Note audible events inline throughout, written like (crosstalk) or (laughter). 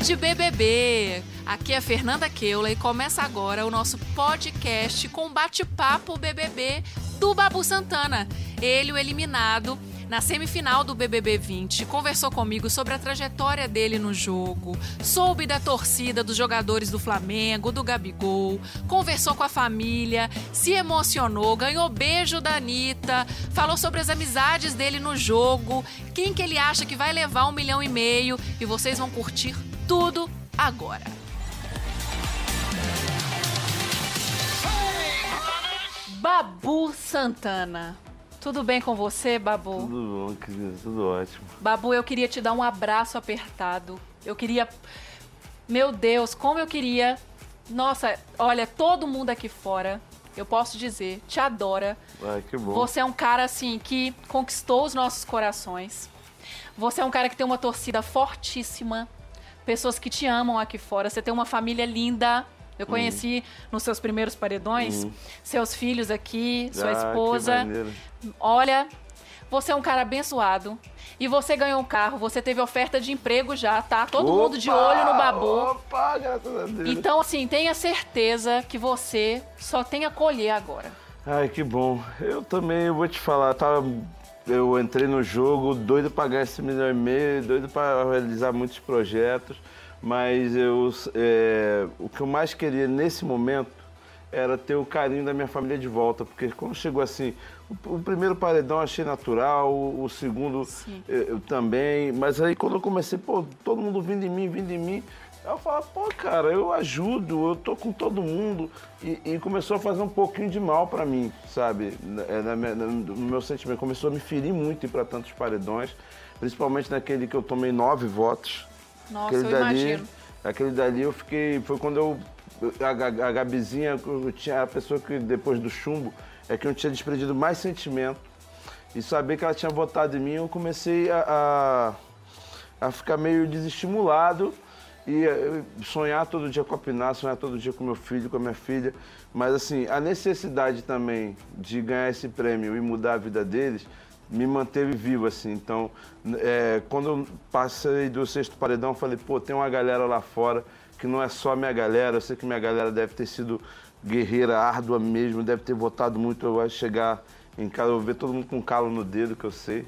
Rede BBB. Aqui é Fernanda Keula e começa agora o nosso podcast com bate-papo BBB do Babu Santana. Ele, o eliminado na semifinal do BBB 20, conversou comigo sobre a trajetória dele no jogo, soube da torcida dos jogadores do Flamengo, do Gabigol, conversou com a família, se emocionou, ganhou beijo da Anitta, falou sobre as amizades dele no jogo, quem que ele acha que vai levar um milhão e meio e vocês vão curtir tudo agora. Babu Santana. Tudo bem com você, Babu? Tudo bom, querida, tudo ótimo. Babu, eu queria te dar um abraço apertado. Eu queria. Meu Deus, como eu queria. Nossa, olha, todo mundo aqui fora, eu posso dizer, te adora. Ai, que bom. Você é um cara, assim, que conquistou os nossos corações. Você é um cara que tem uma torcida fortíssima. Pessoas que te amam aqui fora. Você tem uma família linda. Eu Hum. conheci nos seus primeiros paredões, seus filhos aqui, sua Ah, esposa. Olha, você é um cara abençoado. E você ganhou um carro, você teve oferta de emprego já, tá? Todo mundo de Opa, olho no babu. Opa, graças a Deus. Então, assim, tenha certeza que você só tem a colher agora. Ai, que bom. Eu também, eu vou te falar, tava, eu entrei no jogo doido pra ganhar esse milhão e meio, doido pra realizar muitos projetos, mas eu, é, o que eu mais queria nesse momento era ter o carinho da minha família de volta, porque quando chegou assim, o, o primeiro paredão eu achei natural, o, o segundo eu, eu também, mas aí quando eu comecei, pô, todo mundo vindo em mim, vindo em mim, eu falava, pô, cara, eu ajudo, eu tô com todo mundo, e, e começou a fazer um pouquinho de mal pra mim, sabe, Na- é, na no meu sentimento, começou a me ferir muito ir pra tantos paredões, principalmente naquele que eu tomei nove votos, Nossa, aquele eu dali, imagino. aquele dali eu fiquei. Foi quando eu. A, Ga- a Gabizinha, eu tinha a pessoa que depois do chumbo é que eu tinha desprendido mais sentimento. E saber que ela tinha votado em mim, eu comecei a, a, a ficar meio desestimulado e eh, sonhar todo dia com a Pinar, sonhar todo dia com meu filho, com a minha filha. Mas assim, a necessidade também de ganhar esse prêmio e mudar a vida deles me manteve vivo, assim. Então, é, quando eu passei do sexto paredão, eu falei, pô, tem uma galera lá fora que não é só minha galera. Eu sei que minha galera deve ter sido guerreira, árdua mesmo, deve ter votado muito. Eu chegar em casa, eu vou ver todo mundo com calo no dedo, que eu sei.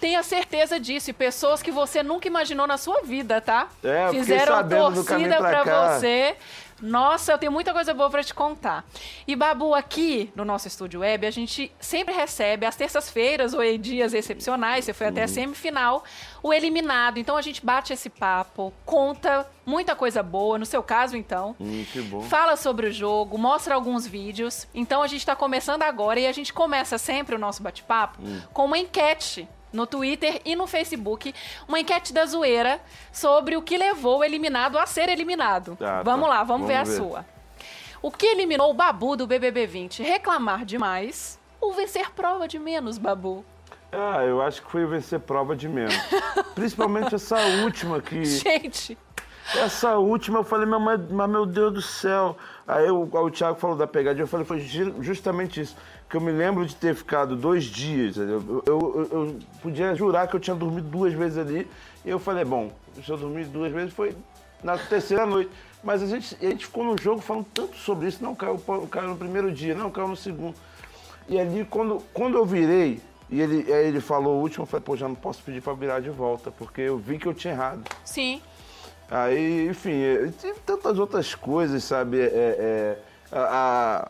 Tenha certeza disso. E pessoas que você nunca imaginou na sua vida, tá? É, Fizeram torcida pra pra você. Nossa, eu tenho muita coisa boa pra te contar. E Babu, aqui no nosso estúdio web, a gente sempre recebe às terças-feiras ou em dias excepcionais, você foi até a Uhum. semifinal, o eliminado. Então a gente bate esse papo, conta muita coisa boa, no seu caso então. Hum, que bom. Fala sobre o jogo, mostra alguns vídeos. Então a gente está começando agora e a gente começa sempre o nosso bate-papo Hum. com uma enquete no Twitter e no Facebook, uma enquete da zoeira sobre o que levou o eliminado a ser eliminado. Tá, vamos tá. lá, vamos, ver a Vamos ver. sua. O que eliminou o Babu do BBB 20? Reclamar demais ou vencer prova de menos, Babu? Ah, eu acho que foi vencer prova de menos. (laughs) Principalmente essa última que. Gente, Essa última eu falei, mas, mas- meu Deus do céu. Aí eu- o Thiago falou da pegadinha, eu falei, foi ju- justamente isso. Que eu me lembro de ter ficado dois dias. Eu, eu, eu- podia jurar que eu tinha dormido duas vezes ali. E eu falei, bom, se eu dormi duas vezes foi na terceira noite. Mas a gente, a gente ficou no jogo falando tanto sobre isso. Não, caiu, caiu no primeiro dia, não, caiu no segundo. E ali, quando, quando eu virei, e ele, aí ele falou o último, eu falei, pô, já não posso pedir pra virar de volta, porque eu vi que eu tinha errado. sim. Aí, enfim, tem tantas outras coisas, sabe? É, é, a,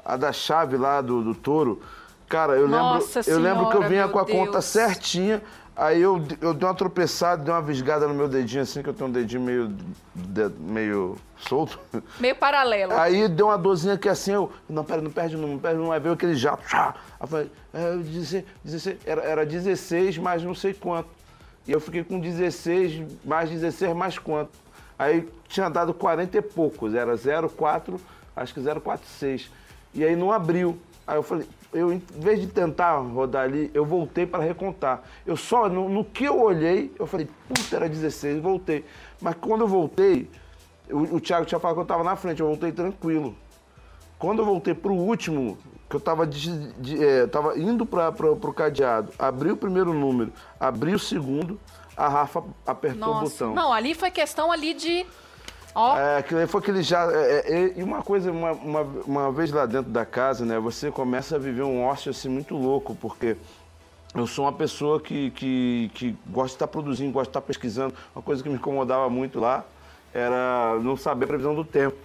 a- a da chave lá do, do touro, cara, eu Nossa lembro, eu lembro que eu Senhora, vinha com a conta Deus. certinha, aí eu, eu dei uma tropeçada, dei uma visgada no meu dedinho, assim, que eu tenho um dedinho meio, de- meio solto. Meio paralelo. Aí deu uma dorzinha aqui assim, eu, não, pera, não perde não, perde não, aí veio aquele jato. Aí eu falei, é, 16, 16, era, era 16 mais não sei quanto. E eu fiquei com 16, mais 16, mais quanto. Aí tinha dado 40 e poucos, era 0,4, acho que 0,46. E aí não abriu. Aí eu falei, eu, em vez de tentar rodar ali, eu voltei para recontar. Eu só, no, no que eu olhei, eu falei, puta, era 16, e voltei. Mas quando eu voltei, o, o Thiago tinha falado que eu estava na frente, eu voltei tranquilo. Quando eu voltei pro último, que eu tava, de- de- é, tava indo para pro cadeado, abri o primeiro número, abri o segundo, a Rafa apertou o Nossa. botão. Não, ali foi questão ali de Ó. É, foi aquele já. é, é, e uma coisa, uma, uma, uma vez lá dentro da casa, né, você começa a viver um ócio assim muito louco, porque eu sou uma pessoa que, que, que gosta de estar produzindo, gosta de estar pesquisando. Uma coisa que me incomodava muito lá era não saber a previsão do tempo.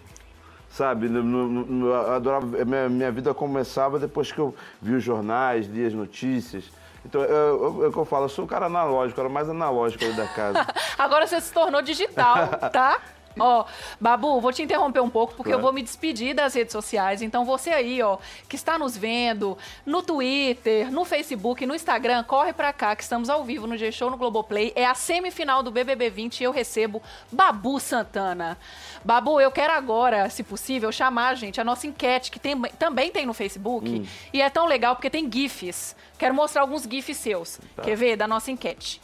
Sabe, eu adorava, minha, minha vida começava depois que eu vi os jornais, li as notícias. Então, é o que eu falo, eu sou um cara analógico, era mais analógico ali da casa. (laughs) Agora você se tornou digital, tá? (laughs) Ó, Babu, vou te interromper um pouco porque eu Claro. vou me despedir das redes sociais. Então você aí, ó, que está nos vendo no Twitter, no Facebook, no Instagram, corre pra cá que estamos ao vivo no G-Show no Globoplay. É a semifinal do BBB 20 e eu recebo Babu Santana. Babu, eu quero agora, se possível, chamar, gente, a nossa enquete que tem- também tem no Facebook. E é tão legal porque tem GIFs. Quero mostrar alguns GIFs seus. Quer ver? Da nossa enquete.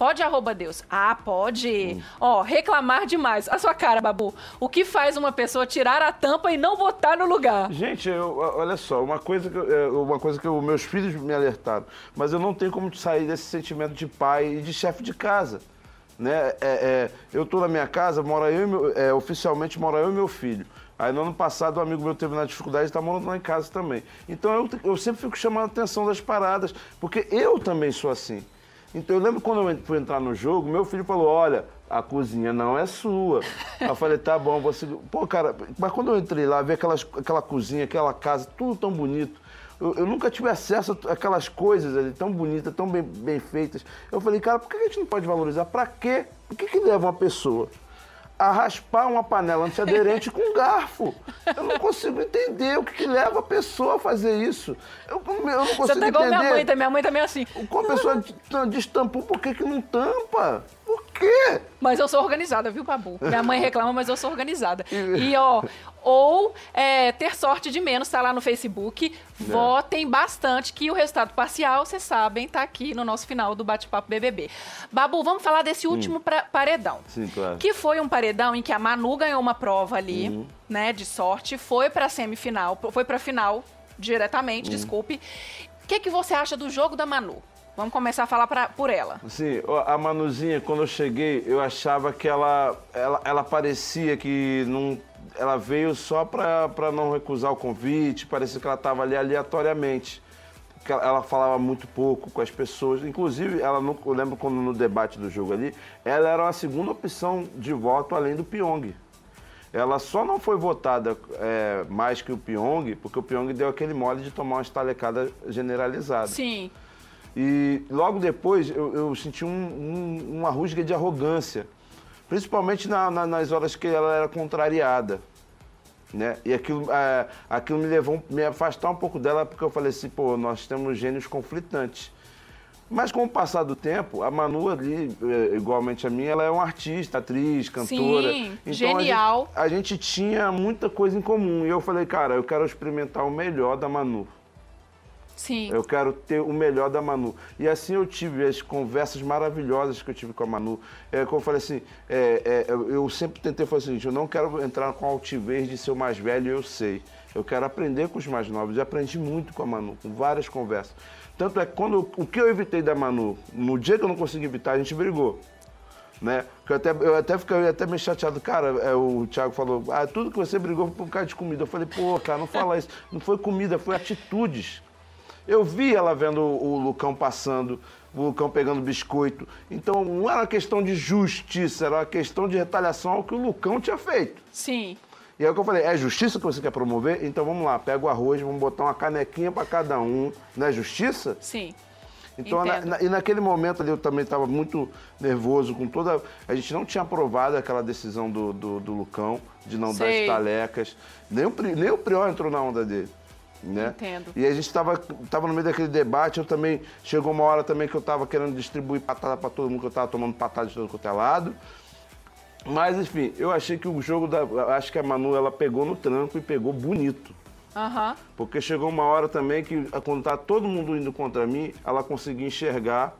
Pode arroba Deus? Ah, pode. Ó, reclamar demais. A sua cara, Babu. O que faz uma pessoa tirar a tampa e não botar no lugar? Gente, eu- olha só, uma coisa que, é, uma coisa que eu- meus filhos me alertaram, mas eu não tenho como sair desse sentimento de pai e de chefe de casa. Né? É, é, eu tô na minha casa, mora eu meu, é, oficialmente mora eu e meu filho. Aí no ano passado um amigo meu teve na dificuldade e está morando lá em casa também. Então eu, eu sempre fico chamando a atenção das paradas, porque eu também sou assim. Então eu lembro quando eu fui entrar no jogo, meu filho falou, olha, a cozinha não é sua. Eu falei, tá bom, você. Pô, cara, mas quando eu entrei lá, vi aquelas, aquela cozinha, aquela casa, tudo tão bonito. Eu, eu nunca tive acesso a aquelas coisas ali tão bonitas, tão bem, bem feitas. Eu falei, cara, por que a gente não pode valorizar? Pra quê? Por que, que leva uma pessoa a raspar uma panela antiaderente com um garfo? Eu não consigo entender o que, que leva a pessoa a fazer isso. Eu, eu não consigo Você tá igual entender. minha mãe, tá? Minha mãe também é assim. Como a pessoa destampou, por que, que não tampa? Por quê? Mas eu sou organizada, viu, Babu? Minha mãe reclama, mas eu sou organizada. E, ó, ou é, ter sorte de menos, tá lá no Facebook. É. Votem bastante, que o resultado parcial, vocês sabem, tá aqui no nosso final do Bate-Papo BBB. Babu, vamos falar desse último pra- paredão. Hum. Sim, claro. Que foi um paredão em que a Manu ganhou uma prova ali, Uhum. né, de sorte, foi pra semifinal, foi pra final diretamente, Uhum. desculpe. O que, que você acha do jogo da Manu? Vamos começar a falar pra- por ela. Ó, a Manuzinha, quando eu cheguei, eu achava que ela, ela, ela parecia que não, ela veio só pra não recusar o convite, parecia que ela estava ali aleatoriamente. Ela, falava muito pouco com as pessoas. Inclusive, ela não, eu lembro quando no debate do jogo ali, ela era uma segunda opção de voto além do Pyong. Ela só não foi votada é, mais que o Pyong, porque o Pyong deu aquele mole de tomar uma estalecada generalizada. Sim. E logo depois eu, eu senti um- um- uma rusga de arrogância, principalmente na- na- nas horas que ela era contrariada. Né? E aquilo, é, aquilo me levou a me afastar um pouco dela, porque eu falei assim, pô, nós temos gênios conflitantes. Mas com o passar do tempo, a Manu ali, é, igualmente a mim, ela é uma artista, atriz, cantora. Sim, a genial. gente- a gente tinha muita coisa em comum. E eu falei, cara, eu quero experimentar o melhor da Manu. Sim. Eu quero ter o melhor da Manu. E assim eu tive as conversas maravilhosas que eu tive com a Manu. É, como eu falei assim, é, é, eu sempre tentei fazer o seguinte, eu não quero entrar com a altivez de ser o mais velho, eu sei. Eu quero aprender com os mais novos. E aprendi muito com a Manu, com várias conversas. Tanto é que quando, o que eu evitei da Manu, no dia que eu não consegui evitar, a gente brigou. Né? Eu até, eu até fiquei até meio chateado. Cara, é, o Thiago falou, ah, tudo que você brigou foi por causa de comida. Eu falei, pô, cara, não fala isso. Não foi comida, foi atitudes. Eu vi ela vendo o Lucão passando, o Lucão pegando biscoito. Então não era uma questão de justiça, era uma questão de retaliação ao que o Lucão tinha feito. Sim. E aí o que eu falei, é justiça que você quer promover? Então vamos lá, pega o arroz, vamos botar uma canequinha para cada um. Não é justiça? Sim. Então, na- na- e naquele momento ali eu também estava muito nervoso com toda. A gente não tinha aprovado aquela decisão do, do, do Lucão de não dar Sei. estalecas. Nem o, nem o Prior entrou na onda dele. Né? Entendo. E a gente estava tava no meio daquele debate, eu também. Chegou uma hora também que eu estava querendo distribuir patada para todo mundo, que eu estava tomando patada de todo quanto é lado. Mas, enfim, eu achei que o jogo da. Acho que a Manu ela pegou no tranco e pegou bonito. Aham. Porque chegou uma hora também que, quando tá todo mundo indo contra mim, ela conseguia enxergar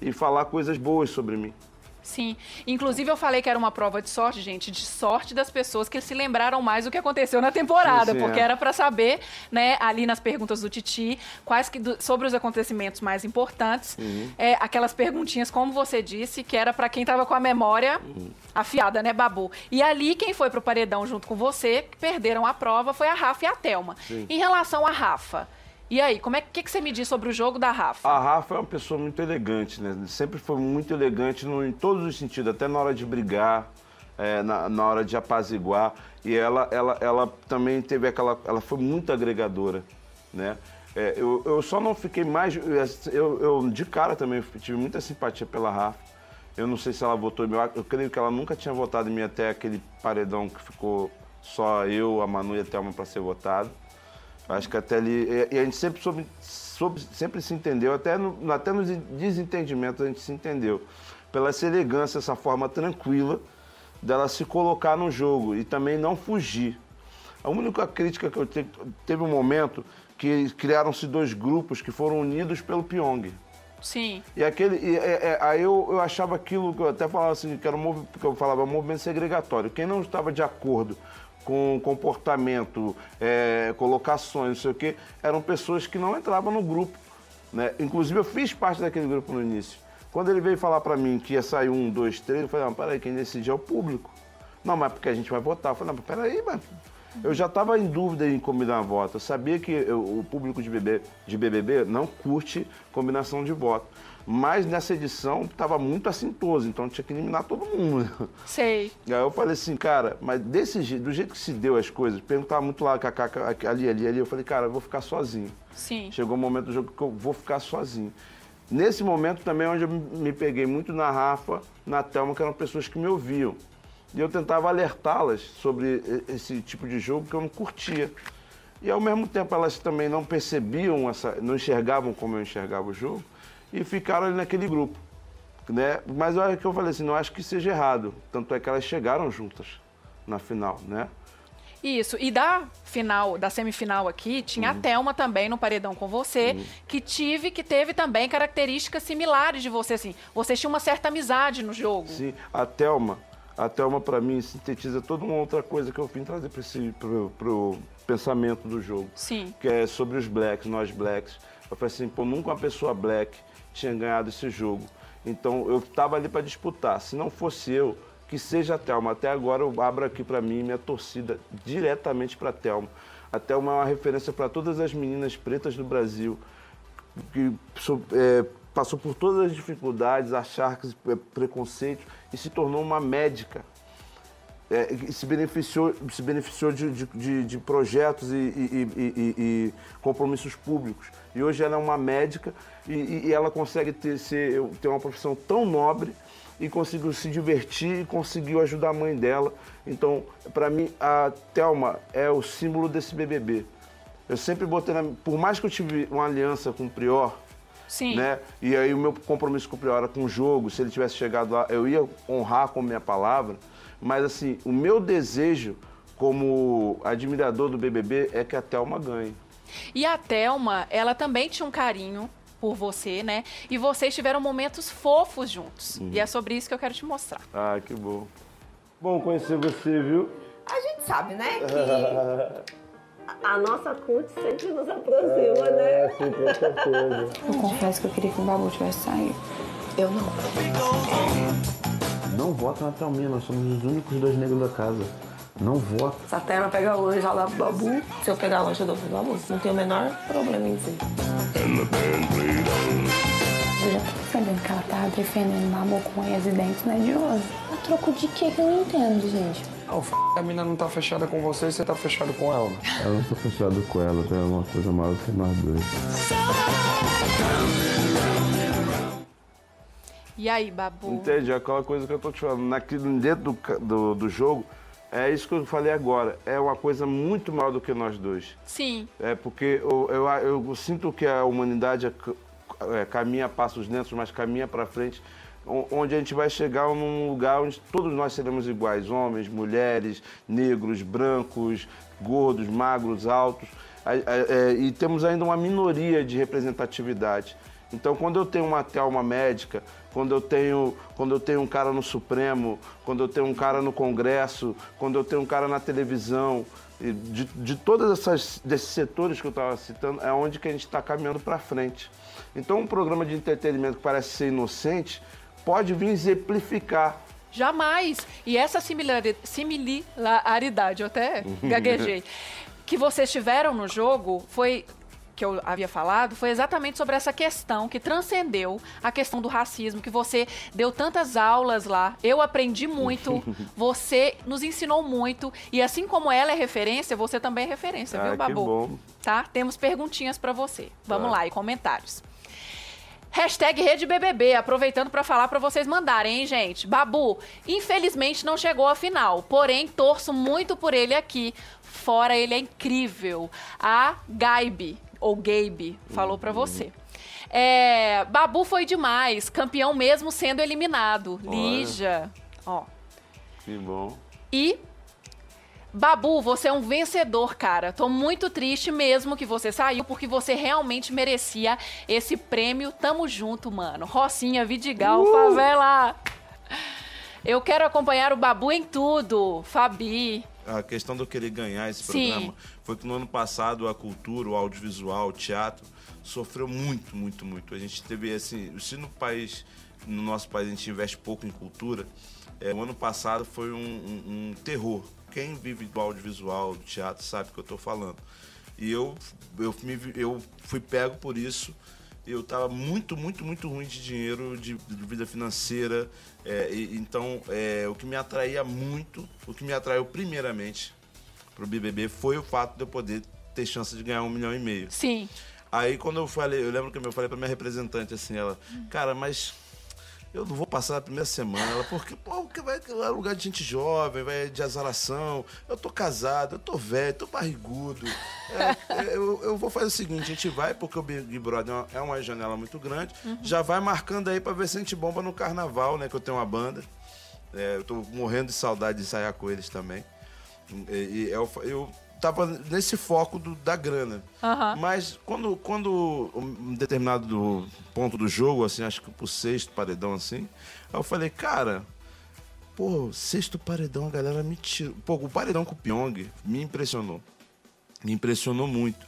e falar coisas boas sobre mim. Sim. Inclusive, eu falei que era uma prova de sorte, gente, de sorte das pessoas que se lembraram mais do que aconteceu na temporada, sim, sim, porque é. era para saber, né, ali nas perguntas do Titi, quais que do, sobre os acontecimentos mais importantes, uhum. é, aquelas perguntinhas, como você disse, que era para quem tava com a memória uhum. afiada, né, Babu? E ali, quem foi pro paredão junto com você, que perderam a prova, foi a Rafa e a Thelma. Sim. Em relação à Rafa, e aí, como é que, que você me diz sobre o jogo da Rafa? A Rafa é uma pessoa muito elegante, né? Sempre foi muito elegante no, em todos os sentidos, até na hora de brigar, é, na, na, hora de apaziguar. E ela, ela, ela também teve aquela. Ela foi muito agregadora, né? É, eu, eu só não fiquei mais. Eu, eu, de cara também tive muita simpatia pela Rafa. Eu não sei se ela votou em mim. Eu creio que ela nunca tinha votado em mim até aquele paredão que ficou só eu, a Manu e a Thelma para ser votado. Acho que até ali. E a gente sempre, soube, soube, sempre se entendeu, até, no, até nos desentendimentos a gente se entendeu. Pela essa elegância, essa forma tranquila dela se colocar no jogo e também não fugir. A única crítica que eu te, teve um momento que criaram-se dois grupos que foram unidos pelo Pyong. Sim. E aquele. E, é, é, aí eu, eu achava aquilo que eu até falava assim, que era um, que eu falava, um movimento segregatório. Quem não estava de acordo com comportamento, é, colocações, não sei o quê, eram pessoas que não entravam no grupo. Né? Inclusive, eu fiz parte daquele grupo no início. Quando ele veio falar para mim que ia sair um, dois, três, eu falei, não, peraí, quem decide é o público. Não, mas porque a gente vai votar. Eu falei, não, peraí, mas... Eu já estava em dúvida em combinar voto. Eu sabia que eu, o público de, de BBB não curte combinação de voto. Mas nessa edição estava muito assintoso, então tinha que eliminar todo mundo. (laughs) Sei. E aí eu falei assim, cara, mas desse jeito, do jeito que se deu as coisas, perguntava muito lá, ali, ali, ali, eu falei, cara, eu vou ficar sozinho. Sim. Chegou o um momento do jogo que eu vou ficar sozinho. Nesse momento também é onde eu me peguei muito na Rafa, na Thelma, que eram pessoas que me ouviam. E eu tentava alertá-las sobre esse tipo de jogo que eu não curtia. E ao mesmo tempo elas também não percebiam, essa, não enxergavam como eu enxergava o jogo e ficaram ali naquele grupo. Né? Mas olha que eu falei assim, não acho que seja errado. Tanto é que elas chegaram juntas na final, né? Isso. E da final, da semifinal aqui, tinha uhum. a Thelma também no paredão com você, uhum. que tive, que teve também características similares de você, assim. Vocês tinham uma certa amizade no jogo. Sim, a Thelma, a Thelma para mim sintetiza toda uma outra coisa que eu vim trazer para esse pro, pro pensamento do jogo. Sim. Que é sobre os blacks, nós blacks. Eu falei assim, pô, nunca uma pessoa black tinha ganhado esse jogo. Então eu estava ali para disputar. Se não fosse eu, que seja a Thelma. Até agora eu abro aqui para mim minha torcida diretamente para a Thelma. A Thelma é uma referência para todas as meninas pretas do Brasil, que é, passou por todas as dificuldades, acharques, é, preconceitos e se tornou uma médica. É, se beneficiou, se beneficiou de, de, de projetos e, e, e, e, compromissos públicos. E hoje ela é uma médica e, ela consegue ter, ser, ter uma profissão tão nobre e conseguiu se divertir e conseguiu ajudar a mãe dela. Então, para mim, a Thelma é o símbolo desse BBB. Eu sempre botei, na, por mais que eu tive uma aliança com o Prior, Sim. Né? E aí o meu compromisso com o Prior era com o jogo, se ele tivesse chegado lá, eu ia honrar com minha palavra. Mas assim, o meu desejo como admirador do BBB é que a Thelma ganhe. E a Thelma, ela também tinha um carinho por você, né? E vocês tiveram momentos fofos juntos. Uhum. E é sobre isso que eu quero te mostrar. Ah, que bom. Bom conhecer você, viu? A gente sabe, né? Que (laughs) a nossa CUT sempre nos aproxima, é, né? Sim, com certeza. Eu confesso que eu queria que o Babu tivesse saído. Eu não. Não vota na Thelminha, nós somos os únicos dois negros da casa. Não vota. Se a Terra pega o anjo, ela dá pro Babu. Se eu pegar a lanche, eu dou pro Babu. Não tem o menor problema em dizer. Eu já tô percebendo que ela tava defendendo o Babu com unhas e dentes, é de hoje. A troco de quê que eu não entendo, gente? Ah, o f... a mina não tá fechada com você e você tá fechado com ela. Eu não tô fechado com ela, tem uma coisa maior que nós dois. E aí, Babu? Entende? É aquela coisa que eu tô te falando. Naquilo, dentro do, do, do jogo, é isso que eu falei agora. É uma coisa muito maior do que nós dois. Sim. É porque eu, eu, eu sinto que a humanidade é, é, caminha passos lentos, mas caminha para frente onde a gente vai chegar num lugar onde todos nós seremos iguais, homens, mulheres, negros, brancos, gordos, magros, altos, é, e temos ainda uma minoria de representatividade. Então, quando eu tenho uma Thelma médica, quando eu tenho, quando eu tenho um cara no Supremo, quando eu tenho um cara no Congresso, quando eu tenho um cara na televisão, de, de todos essas, desses setores que eu estava citando, é onde que a gente está caminhando para frente. Então, um programa de entretenimento que parece ser inocente pode vir exemplificar Jamais. E essa similari- similaridade, eu até (laughs) gaguejei, que vocês tiveram no jogo foi que eu havia falado foi exatamente sobre essa questão que transcendeu a questão do racismo, que você deu tantas aulas lá. Eu aprendi muito, (laughs) você nos ensinou muito e assim como ela é referência, você também é referência, Ah, viu, Babu? bom. Tá? Temos perguntinhas pra você. Vamos Tá. lá, e comentários. Hashtag Rede BBB, aproveitando pra falar pra vocês mandarem, hein, gente? Babu, infelizmente não chegou à final, porém torço muito por ele aqui. Fora ele é incrível. A Gaibe, ou Gabe, falou pra você. É, Babu foi demais, campeão mesmo sendo eliminado. Olha. Lígia, ó. Que bom. E Babu, você é um vencedor, cara. Tô muito triste mesmo que você saiu, porque você realmente merecia esse prêmio. Tamo junto, mano. Rocinha, Vidigal, favela. Eu quero acompanhar o Babu em tudo. Fabi. A questão do querer ganhar esse Sim. programa foi que no ano passado a cultura, o audiovisual, o teatro sofreu muito, muito, muito. A gente teve assim, se no país, no nosso país a gente investe pouco em cultura, é, o ano passado foi um, um- um terror. Quem vive do audiovisual, do teatro, sabe o que eu estou falando. E eu, eu, me eu fui pego por isso. Eu estava muito, muito, muito ruim de dinheiro, de, de vida financeira. é, e- então, é, o que me atraía muito, o que me atraiu primeiramente pro BBB foi o fato de eu poder ter chance de ganhar um milhão e meio. Sim. Aí quando eu falei, eu lembro que eu falei pra minha representante assim, ela, cara, mas eu não vou passar a primeira semana, ela, porque, pô, vai é lugar de gente jovem, vai de azaração, eu tô casado, eu tô velho, tô barrigudo. É, é, eu, eu vou fazer o seguinte, a gente vai, porque o Big Brother é uma, é uma janela muito grande, já vai marcando aí pra ver se a gente bomba no carnaval, né? Que eu tenho uma banda. É, eu tô morrendo de saudade de ensaiar com eles também. E, e eu, eu tava nesse foco do- da grana. Aham. Mas quando, quando um determinado do- ponto do jogo, assim, acho que pro sexto paredão, assim, eu falei, cara, pô, sexto paredão, a galera me tirou. Pô, o paredão com o Pyong me impressionou. Me impressionou muito.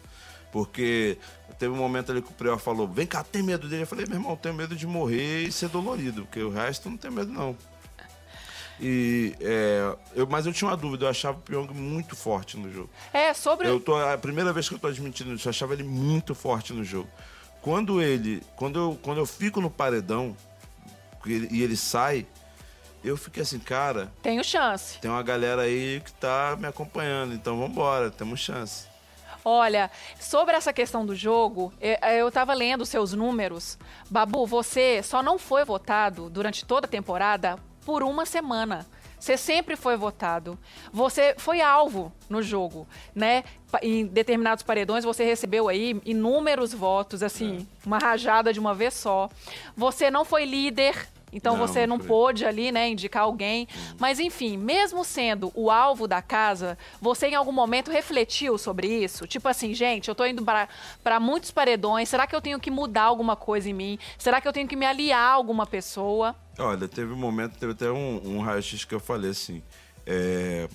Porque teve um momento ali que o Prior falou, vem cá, tem medo dele? Eu falei, meu irmão, tenho medo de morrer e ser dolorido, porque o resto não tenho medo, não. E, é, eu, mas eu tinha uma dúvida, eu achava o Pyong muito forte no jogo. É, sobre. Eu tô, a primeira vez que eu tô admitindo isso, eu achava ele muito forte no jogo. Quando ele. Quando eu, quando eu fico no paredão e ele, sai, eu fiquei assim, cara, Tenho chance. tem uma galera aí que tá me acompanhando, então vambora, temos chance. Olha, sobre essa questão do jogo, eh, eu tava lendo seus números. Babu, você só não foi votado durante toda a temporada por uma semana. Você sempre foi votado. Você foi alvo no jogo, né? Em determinados paredões você recebeu aí inúmeros votos, assim, uma rajada de uma vez só. Você não foi líder. Então Não, você não foi. pôde ali, né, indicar alguém. Mas enfim, mesmo sendo o alvo da casa, você em algum momento refletiu sobre isso? Tipo assim, gente, eu tô indo para para muitos paredões, será que eu tenho que mudar alguma coisa em mim? Será que eu tenho que me aliar a alguma pessoa? Olha, teve um momento, teve até um, um raio-x que eu falei assim. é,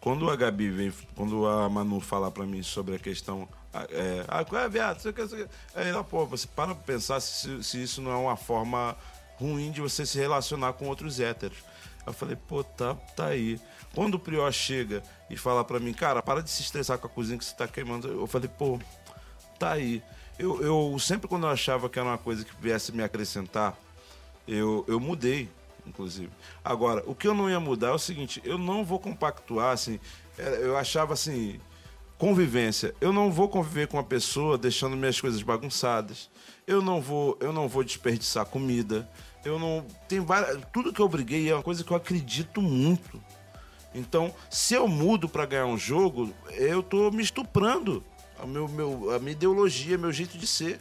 quando a Gabi vem, quando a Manu falar pra mim sobre a questão. ah, É, ah, é, viado? Sei o que, sei o que. Aí ela, pô, você para pra pensar se, se isso não é uma forma ruim de você se relacionar com outros héteros. Eu falei, pô, tá, tá aí. Quando o Prior chega e fala pra mim, cara, para de se estressar com a cozinha que você tá queimando, eu falei, pô, tá aí. Eu, eu sempre quando eu achava que era uma coisa que viesse me acrescentar, eu, eu mudei, inclusive. Agora, o que eu não ia mudar é o seguinte, eu não vou compactuar, assim, é, eu achava assim, convivência. Eu não vou conviver com uma pessoa deixando minhas coisas bagunçadas. Eu não vou, eu não vou desperdiçar comida. Eu não tem várias, tudo que eu briguei é uma coisa que eu acredito muito. Então, se eu mudo para ganhar um jogo, eu tô me estuprando. A, meu, meu, a minha ideologia, meu jeito de ser.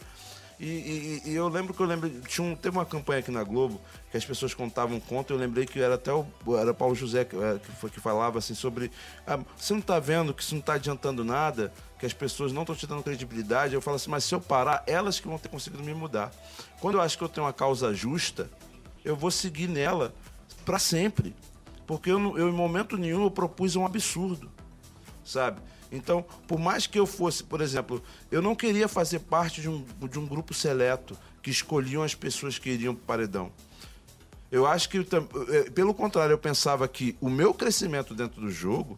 E, e- e eu lembro que eu lembro. Tinha um- teve uma campanha aqui na Globo que as pessoas contavam conta. Eu lembrei que era até o era Paulo José que, é, que, foi, que falava assim sobre. ah, você não tá vendo que isso não tá adiantando nada, que as pessoas não estão te dando credibilidade. Eu falo assim, mas se eu parar, elas que vão ter conseguido me mudar. Quando eu acho que eu tenho uma causa justa, eu vou seguir nela para sempre. Porque eu, eu, em momento nenhum, eu propus um absurdo sabe? Então, por mais que eu fosse, por exemplo, eu não queria fazer parte de um, de um grupo seleto que escolhiam as pessoas que iriam para o paredão. Eu acho que, eh, pelo contrário, eu pensava que o meu crescimento dentro do jogo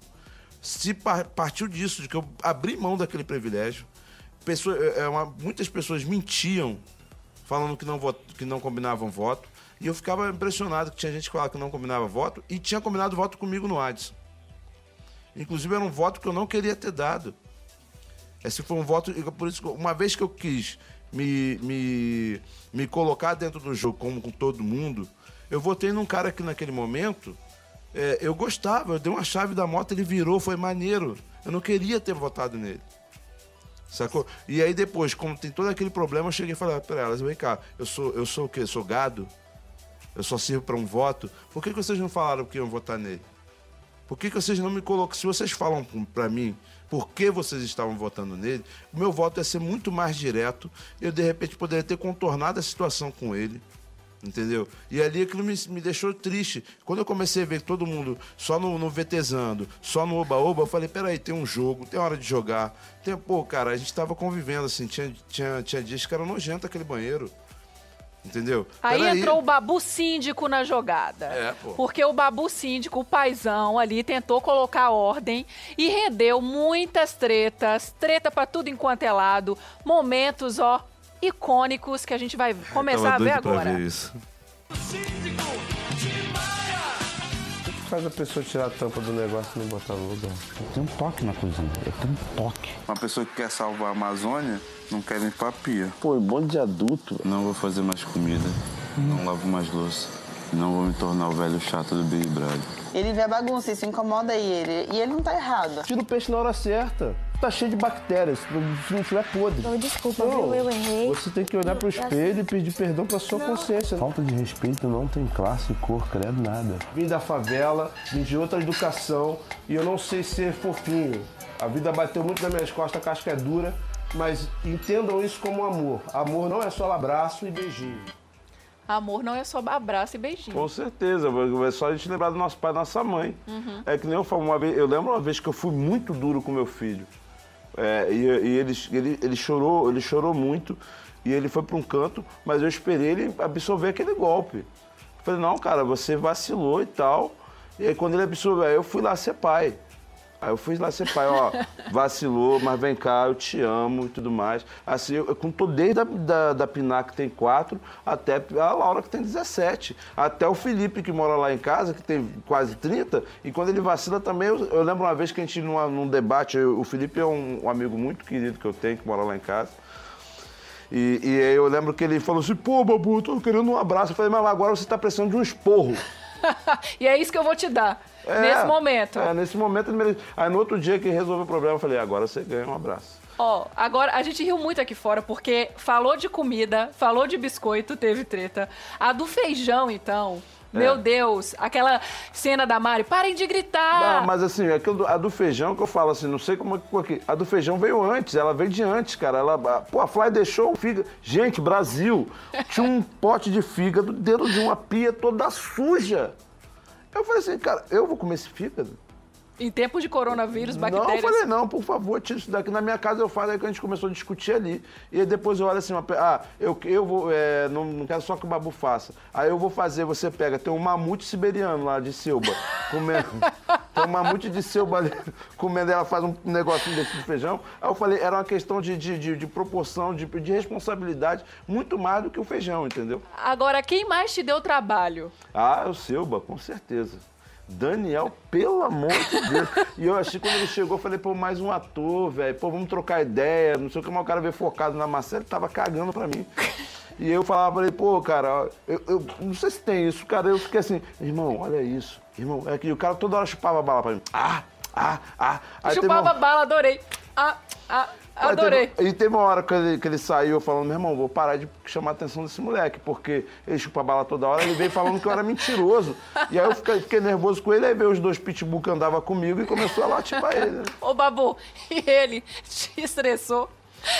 se par- partiu disso, de que eu abri mão daquele privilégio. Pessoa- eh, uma- muitas pessoas mentiam, falando que não, vot- que não combinavam voto, e eu ficava impressionado que tinha gente que falava que não combinava voto e tinha combinado voto comigo no Adson. Inclusive, era um voto que eu não queria ter dado. Esse foi um voto. Por isso, uma vez que eu quis me, me, me colocar dentro do jogo, como com todo mundo, eu votei num cara que naquele momento é, eu gostava. Eu dei uma chave da moto, ele virou, foi maneiro. Eu não queria ter votado nele. Sacou? E aí depois, como tem todo aquele problema, eu cheguei e falei pra elas: vem cá, eu sou, eu sou o quê? Eu sou gado? Eu só sirvo para um voto? Por que, que vocês não falaram que iam votar nele? Por que, que vocês não me colocam? Se vocês falam para mim por que vocês estavam votando nele, o meu voto ia ser muito mais direto. Eu, de repente, poderia ter contornado a situação com ele. Entendeu? E ali aquilo me, me deixou triste. Quando eu comecei a ver todo mundo só no, no VTzando, só no Oba-Oba, eu falei, peraí, tem um jogo, tem hora de jogar. Tem, pô, cara, a gente tava convivendo, assim, tinha, tinha, tinha dias que era nojento aquele banheiro. Entendeu? Aí Peraí. entrou o Babu Síndico na jogada. É, pô. Porque o Babu Síndico, o paizão ali, tentou colocar ordem e rendeu muitas tretas, treta pra tudo enquanto é lado, momentos, ó, icônicos que a gente vai começar a ver doido pra agora. ver isso. Faz a pessoa tirar a tampa do negócio e não botar no lugar? Tem um toque na cozinha, eu tenho um toque. Uma pessoa que quer salvar a Amazônia não quer limpar a pia. Pô, um monte de adulto. Não vou fazer mais comida, não lavo mais louça, não vou me tornar o velho chato do Big Brother. Ele vê a bagunça, isso incomoda ele. E ele não tá errado. Tira o peixe na hora certa. Tá cheio de bactérias, se não tiver podre. desculpa, Não, viu? Eu errei. Você tem que olhar pro espelho e pedir perdão pra sua consciência. Falta de respeito não tem classe, cor, credo, nada. Vim da favela, vim de outra educação e eu não sei ser fofinho. A vida bateu muito nas minhas costas, a casca é dura, mas entendam isso como amor. Amor não é só abraço e beijinho. Amor não é só abraço e beijinho. Com certeza, é só a gente lembrar do nosso pai e nossa mãe. Uhum. É que nem eu falo uma vez, eu lembro uma vez que eu fui muito duro com meu filho. É, e e ele, ele, ele chorou, ele chorou muito e ele foi para um canto, mas eu esperei ele absorver aquele golpe. Falei, não, cara, você vacilou e tal. E aí quando ele absorveu, eu fui lá ser pai. Aí eu fui lá ser pai, ó, vacilou, mas vem cá, eu te amo e tudo mais. Assim, eu, eu desde a, da, da Piná, que tem quatro, até a Laura, que tem 17. Até o Felipe, que mora lá em casa, que tem quase 30. E quando ele vacila também, eu, eu lembro uma vez que a gente, numa, num debate, eu- o Felipe é um, um amigo muito querido que eu tenho, que mora lá em casa. E, e aí eu lembro que ele falou assim, pô, Babu, eu tô querendo um abraço. Eu falei, mas agora você tá precisando de um esporro. (laughs) e é isso que eu vou te dar, É, nesse momento. É, nesse momento ele merece. Aí no outro dia que resolveu o problema, eu falei, agora você ganha um abraço. Ó, agora a gente riu muito aqui fora porque falou de comida, falou de biscoito, teve treta. A do feijão, então. É. Meu Deus, aquela cena da Mari, parem de gritar! Não, mas assim, aquilo do- a do feijão que eu falo assim, não sei como é. A do feijão veio antes, ela veio de antes, cara. Ela, a- pô, a Fly deixou o fígado. Gente, Brasil, tinha um pote de fígado dentro de uma pia toda suja. Eu falei assim, cara, eu vou comer esse fígado? Em tempos de coronavírus, Não, eu bactérias. falei, não, por favor, tira isso daqui. Na minha casa eu falo, aí que a gente começou a discutir ali. E aí depois eu olho assim, uma ah, eu, eu vou, é, não, não quero só que o Babu faça. Aí eu vou fazer, você pega, tem um mamute siberiano lá de Silba, comendo. (laughs) tem um mamute de ali, (laughs) comendo, ela faz um negocinho desse de feijão. Aí eu falei, era uma questão de, de, de, de proporção, de, de responsabilidade, muito mais do que o feijão, entendeu? Agora, quem mais te deu trabalho? Ah, o Silba, com certeza. Daniel, pelo amor de Deus. (laughs) E eu achei quando ele chegou, eu falei, pô, mais um ator, velho. Pô, vamos trocar ideia. Não sei o que, mas o cara veio focado na Marcela, ele tava cagando pra mim. E eu falava ele, pô, cara, eu, eu não sei se tem isso, cara. Eu fiquei assim, irmão, olha isso. Irmão, é que o cara toda hora chupava bala pra mim. Ah, ah, ah. Aí Chupava um- bala, adorei. Ah, ah. Adorei. teve- E teve uma hora que ele, que ele saiu falando, meu irmão, vou parar de chamar a atenção desse moleque, porque ele chupa bala toda hora, ele veio falando que eu era mentiroso. E aí eu fiquei, fiquei nervoso com ele, aí veio os dois pitbull que andavam comigo e começou a latir pra ele. né? Ô, Babu, (laughs) e ele te estressou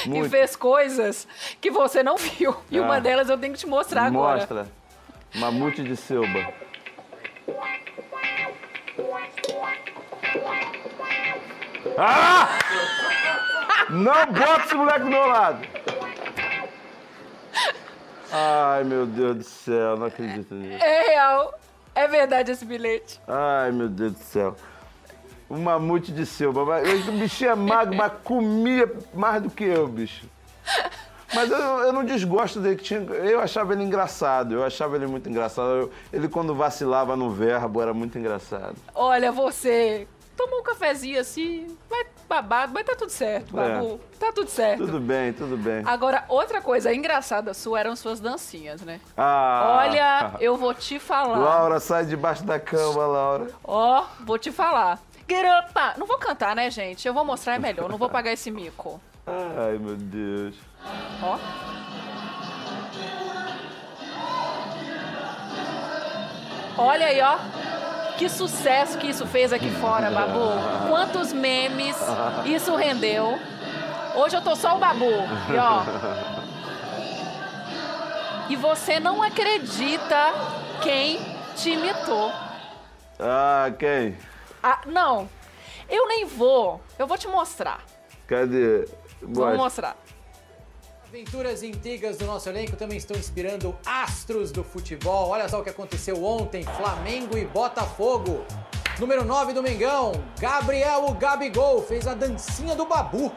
e Muito. fez coisas que você não viu. E uma Ah. delas eu tenho que te mostrar agora. Mostra. Mamute de Silva. Ah! Não bota esse moleque do meu lado! Ai, meu Deus do céu, não acredito nisso. É real. É verdade esse bilhete. Ai, meu Deus do céu. O mamute de Silva. mas- O bichinho é magro, mas comia mais do que eu, bicho. Mas eu, eu não desgosto dele, que tinha, eu achava ele engraçado, eu achava ele muito engraçado. Eu- ele quando vacilava no verbo era muito engraçado. Olha, você tomou um cafezinho assim, vai babado, mas tá tudo certo, É. Babu. Tá tudo certo. Tudo bem, tudo bem. Agora, outra coisa engraçada sua eram suas dancinhas, né? Ah, Olha, eu vou te falar. Laura, sai debaixo da cama, Laura. Ó, vou te falar. Get up! Não vou cantar, né, gente? Eu vou mostrar é melhor, não vou pagar esse mico. Ai, meu Deus. Ó. Olha aí, ó. Que sucesso que isso fez aqui fora, Babu. Quantos memes isso rendeu. Hoje eu tô só o Babu. E ó. E você não acredita quem te imitou. Ah, quem? Ah, não. Eu nem vou. Eu vou te mostrar. Cadê? Mostra. mostrar. Aventuras e intrigas do nosso elenco também estão inspirando astros do futebol. Olha só o que aconteceu ontem: Flamengo e Botafogo. Número 9 do Mengão, Gabriel o Gabigol, fez a dancinha do Babu.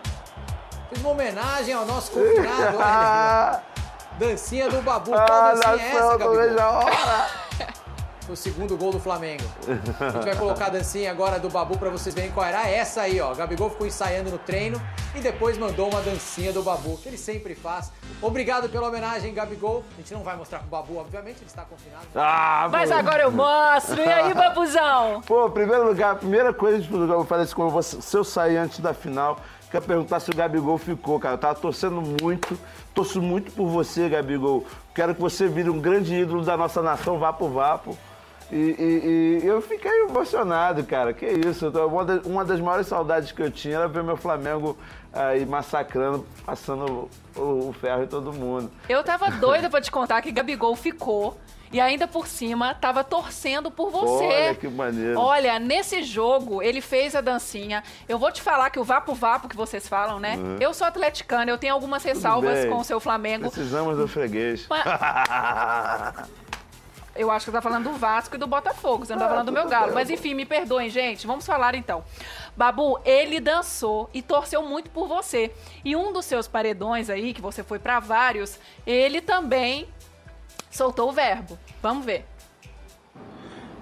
Fez uma homenagem ao nosso confinado. olha. (laughs) Dancinha do Babu. Qual Ah, dancinha é essa, Gabigol? O segundo gol do Flamengo. A gente vai colocar a dancinha agora do Babu pra vocês verem qual era essa aí, ó. Gabigol ficou ensaiando no treino e depois mandou uma dancinha do Babu, que ele sempre faz. Obrigado pela homenagem, Gabigol. A gente não vai mostrar pro Babu, obviamente, ele está confinado. Ah, Mas pô. agora eu mostro. E aí, Babuzão? (laughs) Pô, primeiro lugar, a primeira coisa tudo, eu falei quando eu vou- se eu sair antes da final, quero perguntar se o Gabigol ficou, cara. Eu tava torcendo muito, torço muito por você, Gabigol. Quero que você vire um grande ídolo da nossa nação, Vapo Vapo. E, e- e eu fiquei emocionado, cara. Que isso. Uma das, maiores saudades que eu tinha era ver meu Flamengo aí massacrando, passando o, o ferro em todo mundo. Eu tava doida pra te contar que Gabigol ficou. E ainda por cima, tava torcendo por você. Olha que maneiro. Olha, nesse jogo, ele fez a dancinha. Eu vou te falar que o Vapo Vapo que vocês falam, né? Uhum. Eu sou atleticana, eu tenho algumas ressalvas com o seu Flamengo. Precisamos do freguês. (laughs) Eu acho que você tá falando do Vasco e do Botafogo, você não tá Ah, falando do meu galo. bem, Mas enfim, me perdoem, gente. Vamos falar então. Babu, ele dançou e torceu muito por você. E um dos seus paredões aí, que você foi pra vários, ele também soltou o verbo. Vamos ver.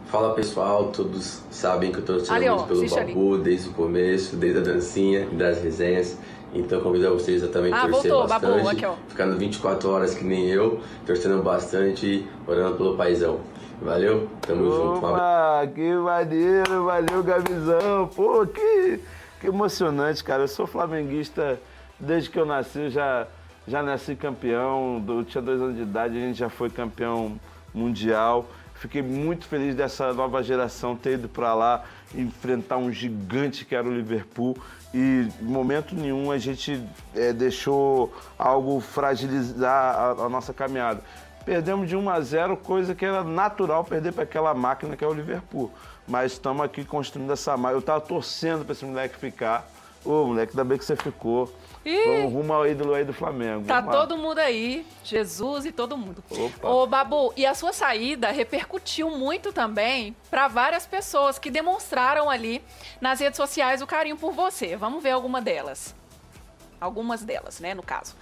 Fala pessoal, todos sabem que eu tô torcendo muito pelo assiste ali. Babu desde o começo, desde a dancinha das resenhas. Então convido a vocês a também Ah, torcer voltou, Babu, bastante, aqui, ó. ficando 24 horas que nem eu, torcendo bastante e orando pelo paizão. Valeu? Tamo junto. Opa, que maneiro, valeu, Gabizão. Pô, que, que emocionante, cara. Eu sou flamenguista desde que eu nasci, eu já, já nasci campeão. Eu tinha dois anos de idade, a gente já foi campeão mundial. Fiquei muito feliz dessa nova geração ter ido para lá enfrentar um gigante que era o Liverpool. E em momento nenhum a gente eh, deixou algo fragilizar a, a nossa caminhada. Perdemos de 1 a 0, coisa que era natural perder para aquela máquina que é o Liverpool. Mas estamos aqui construindo essa máquina. Eu estava torcendo para esse moleque ficar. Ô, moleque, ainda bem que você ficou. Ih! Rumo ao ídolo aí do Flamengo. Tá todo mundo aí, Jesus e todo mundo. Opa. Ô, Babu, e a sua saída repercutiu muito também para várias pessoas que demonstraram ali nas redes sociais o carinho por você. Vamos ver alguma delas. Algumas delas, né, no caso.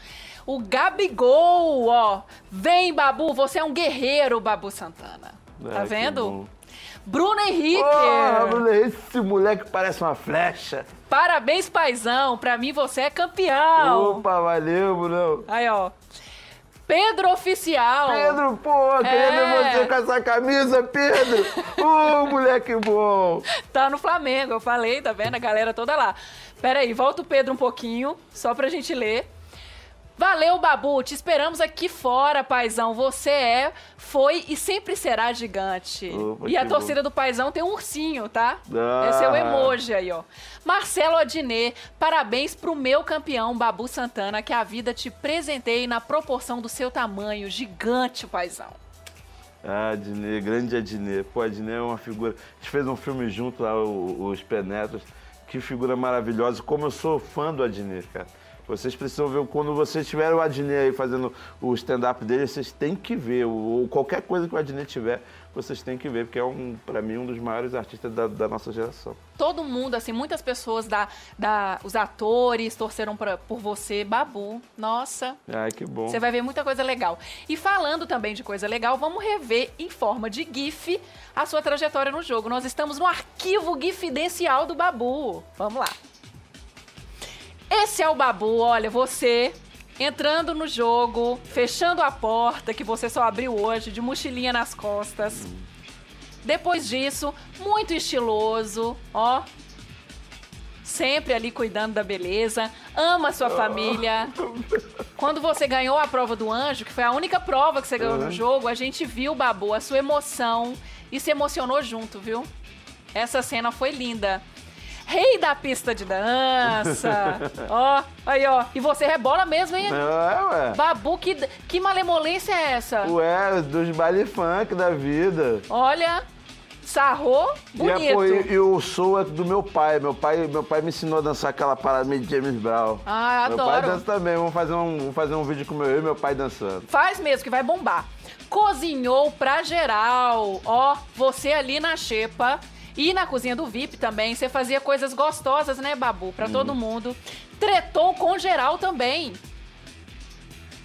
O Gabigol, ó. Vem, Babu, você é um guerreiro, Babu Santana. Tá Ah, que vendo? Bruno Henrique. Ô, Bruno Henrique, esse moleque parece uma flecha. Parabéns, paizão. Pra mim você é campeão. Opa, valeu, Bruno. Aí, ó. Pedro Oficial. Pedro, pô, queria ver É. você com essa camisa, Pedro. Ô, (laughs) moleque bom. Tá no Flamengo, eu falei, tá vendo? A galera toda lá. Pera aí, volta o Pedro um pouquinho, só pra gente ler. Valeu, Babu, te esperamos aqui fora, paizão. Você é, foi e sempre será gigante. Opa, e a torcida do paizão tem um ursinho, tá? Ah. Esse é o emoji aí, ó. Marcelo Adnet, parabéns pro meu campeão, Babu Santana, que a vida te presenteie na proporção do seu tamanho. Gigante, paizão. Ah, Adnê, grande Adnê. Pô, Adnê é uma figura. A gente fez um filme junto lá, Os Penetras. Que figura maravilhosa. Como eu sou fã do Adnê, cara. Vocês precisam ver, quando vocês tiverem o Adnê aí fazendo o stand-up dele, vocês têm que ver. Ou qualquer coisa que o Adnê tiver, vocês têm que ver, porque é, um, pra mim, um dos maiores artistas da, da nossa geração. todo mundo, assim, muitas pessoas da, da os atores torceram pra, por você, Babu. Nossa, Ai, que bom. você vai ver muita coisa legal. E falando também de coisa legal, vamos rever em forma de GIF a sua trajetória no jogo. Nós estamos no arquivo gifidencial do Babu. Vamos lá. Esse é o Babu, olha, você entrando no jogo, fechando a porta que você só abriu hoje, de mochilinha nas costas. Depois disso, muito estiloso, ó. Sempre ali cuidando da beleza, ama sua família. Quando você ganhou a prova do anjo, que foi a única prova que você ganhou no Uhum. jogo, a gente viu, Babu, a sua emoção e se emocionou junto, viu? Essa cena foi linda. Rei da pista de dança. (laughs) ó, aí, ó. E você rebola mesmo, hein? É, ué. Babu, que, que malemolência é essa? Ué, dos baile funk da vida. Olha, sarrou E, é, bonito. e, o soul é do meu pai. Meu pai. Meu pai me ensinou a dançar aquela parada meio de James Brown. Ah, Meu pai adoro. dança também. Vamos fazer um, vamos fazer um vídeo com meu, eu e meu pai dançando. Faz mesmo, que vai bombar. Cozinhou pra geral. Ó, você ali na xepa e na cozinha do VIP também. Você fazia coisas gostosas, né, Babu? Pra Hum. todo mundo. Tretou com geral também.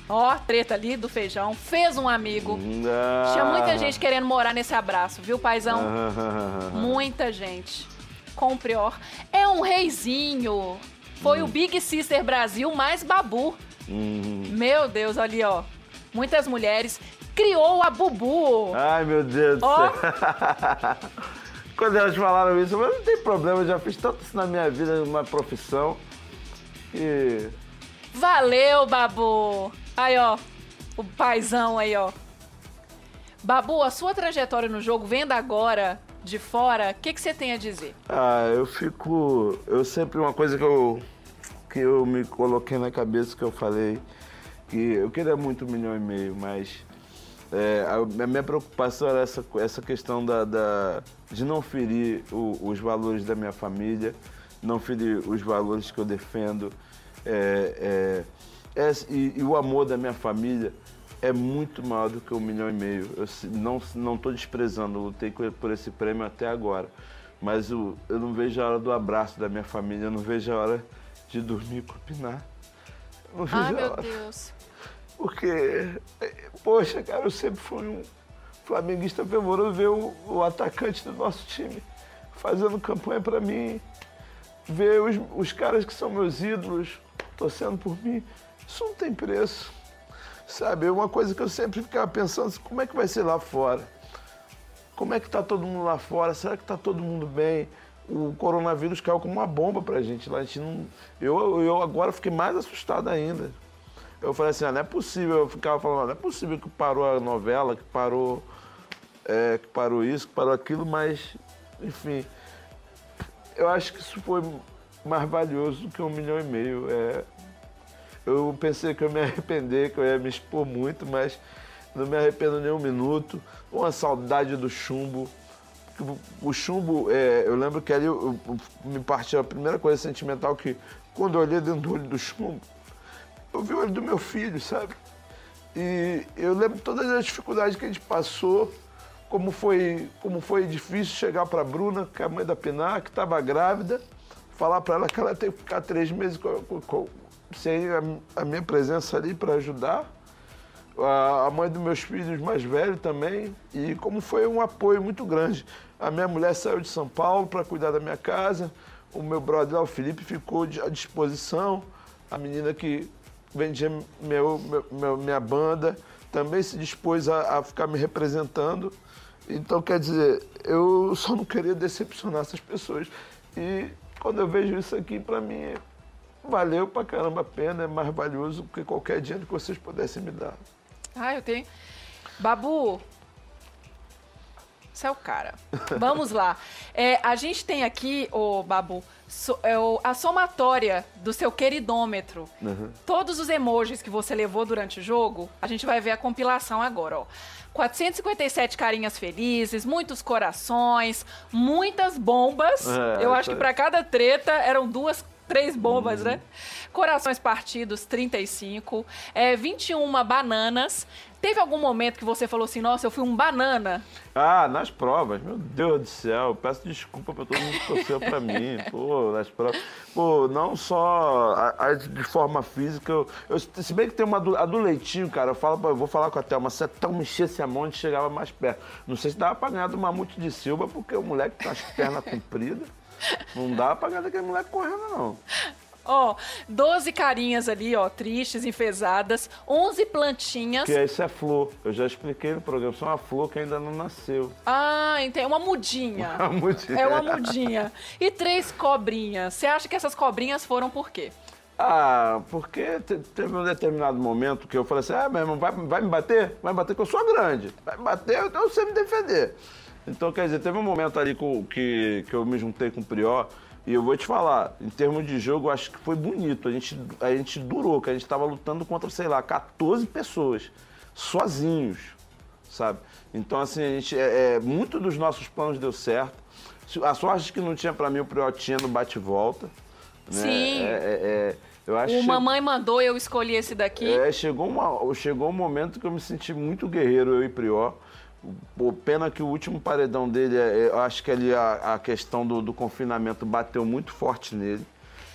Ó, treta ali do feijão. Fez um amigo. Ah. Tinha muita gente querendo morar nesse abraço, viu, paizão? Ah. Muita gente. Com o Prior. É um reizinho. Foi o Big Sister Brasil mais Babu. Hum. Meu Deus, ali, ó. Muitas mulheres. Criou a Bubu. Ai, meu Deus do Ó. céu. (laughs) Quando elas falaram isso, mas não tem problema, eu já fiz tanto isso na minha vida, numa profissão. E. Valeu, Babu. Aí, ó. O paizão aí, ó. Babu, a sua trajetória no jogo, vendo agora de fora, o que, que você tem a dizer? Ah, eu fico. Eu sempre, uma coisa que eu, que eu me coloquei na cabeça, que eu falei, que eu queria muito um milhão e meio, mas é, a, minha preocupação era essa, essa questão da, da- de não ferir o- os valores da minha família, não ferir os valores que eu defendo. É, é, é, e, e o amor da minha família é muito maior do que um milhão e meio. Eu não não estou desprezando, eu lutei por esse prêmio até agora. Mas o- eu não vejo a hora do abraço da minha família, eu não vejo a hora de dormir com o Pinar. Eu não vejo Ai, meu. Deus. Porque, eh, poxa, cara, eu sempre fui um flamenguista fervoroso ver o, o atacante do nosso time fazendo campanha pra mim, ver os, os caras que são meus ídolos torcendo por mim. Isso não tem preço. Sabe, é uma coisa que eu sempre ficava pensando, assim, como é que vai ser lá fora? Como é que tá todo mundo lá fora? Será que tá todo mundo bem? O coronavírus caiu como uma bomba pra gente lá. A gente não... eu, eu agora fiquei mais assustado ainda. Eu falei assim, ah, não é possível, eu ficava falando, não é possível que parou a novela, que parou, é, que parou isso, que parou aquilo, mas, enfim, eu acho que isso foi mais valioso do que um milhão e meio. É, eu pensei que eu me (laughs) arrepender, que eu ia me expor muito, mas não me arrependo nem um minuto. Uma saudade do chumbo. O chumbo, é, eu lembro que ali eu- eu- me partiu a primeira coisa sentimental que, quando eu olhei dentro do olho do chumbo, eu vi o olho do meu filho, sabe? E eu lembro todas as dificuldades que a gente passou, como foi, como foi difícil chegar para Bruna, que é a mãe da Pinar, que estava grávida, falar para ela que ela tem que ficar três meses com, com- sem a, a minha presença ali para ajudar. A, a mãe dos meus filhos mais velhos também. E como foi um apoio muito grande. A minha mulher saiu de São Paulo para cuidar da minha casa. O meu brother lá, o Felipe, ficou à disposição. A menina que vendia meu- meu- minha banda, também se dispôs a, a ficar me representando. Então, quer dizer, eu só não queria decepcionar essas pessoas. E quando eu vejo isso aqui, pra mim, valeu pra caramba a pena, é mais valioso que qualquer dinheiro que vocês pudessem me dar. Ah, eu tenho. Babu. Você é o cara. (laughs) Vamos lá. É, a gente tem aqui, ô Babu, so- é o- a somatória do seu queridômetro. Todos os emojis que você levou durante o jogo, a gente vai ver a compilação agora, ó. 457 carinhas felizes, muitos corações, muitas bombas. É, Eu acho que pra cada treta eram duas, três bombas, né? Corações partidos, 35. É, 21 bananas. Teve algum momento que você falou assim, nossa, eu fui um banana? Ah, nas provas, meu Deus do céu, peço desculpa pra todo mundo que torceu pra mim, (laughs) pô, nas provas. Pô, não só a- a- de forma física, eu, eu- se bem que tem uma do, a do leitinho, cara, eu, falo, eu vou falar com a Thelma, se a Thelma enchesse a mão, a gente chegava mais perto. Não sei se dava pra ganhar do Mamute de Silva, porque o moleque tem as pernas compridas, não dá pra ganhar daquele moleque correndo, não. Ó, 12 carinhas ali, ó, tristes, enfesadas, 11 plantinhas. Porque isso é flor, eu já expliquei no programa, isso é uma flor que ainda não nasceu. Ah, entendi, uma mudinha. (laughs) Uma mudinha. É uma mudinha. E três cobrinhas. Você acha que essas cobrinhas foram por quê? Ah, porque te- teve um determinado momento que eu falei assim, ah, meu irmão, vai, vai me bater? Vai me bater que eu sou grande. Vai me bater, então eu sei me defender. Então, quer dizer, teve um momento ali com- que, que eu me juntei com o Prior, e eu vou te falar, em termos de jogo, eu acho que foi bonito. A gente, a gente durou, que a gente estava lutando contra, sei lá, 14 pessoas, sozinhos, sabe? Então, assim, a gente, é, é, muito dos nossos planos deu certo. A sorte que não tinha pra mim, o Prior tinha no bate-volta. né? Sim. É, é, é, eu acho o mamãe mandou, eu escolhi esse daqui. é, chegou, uma, chegou um momento que eu me senti muito guerreiro, eu e Prior. Pô, pena que o último paredão dele, é- eu acho que ali a, a questão do, do confinamento bateu muito forte nele.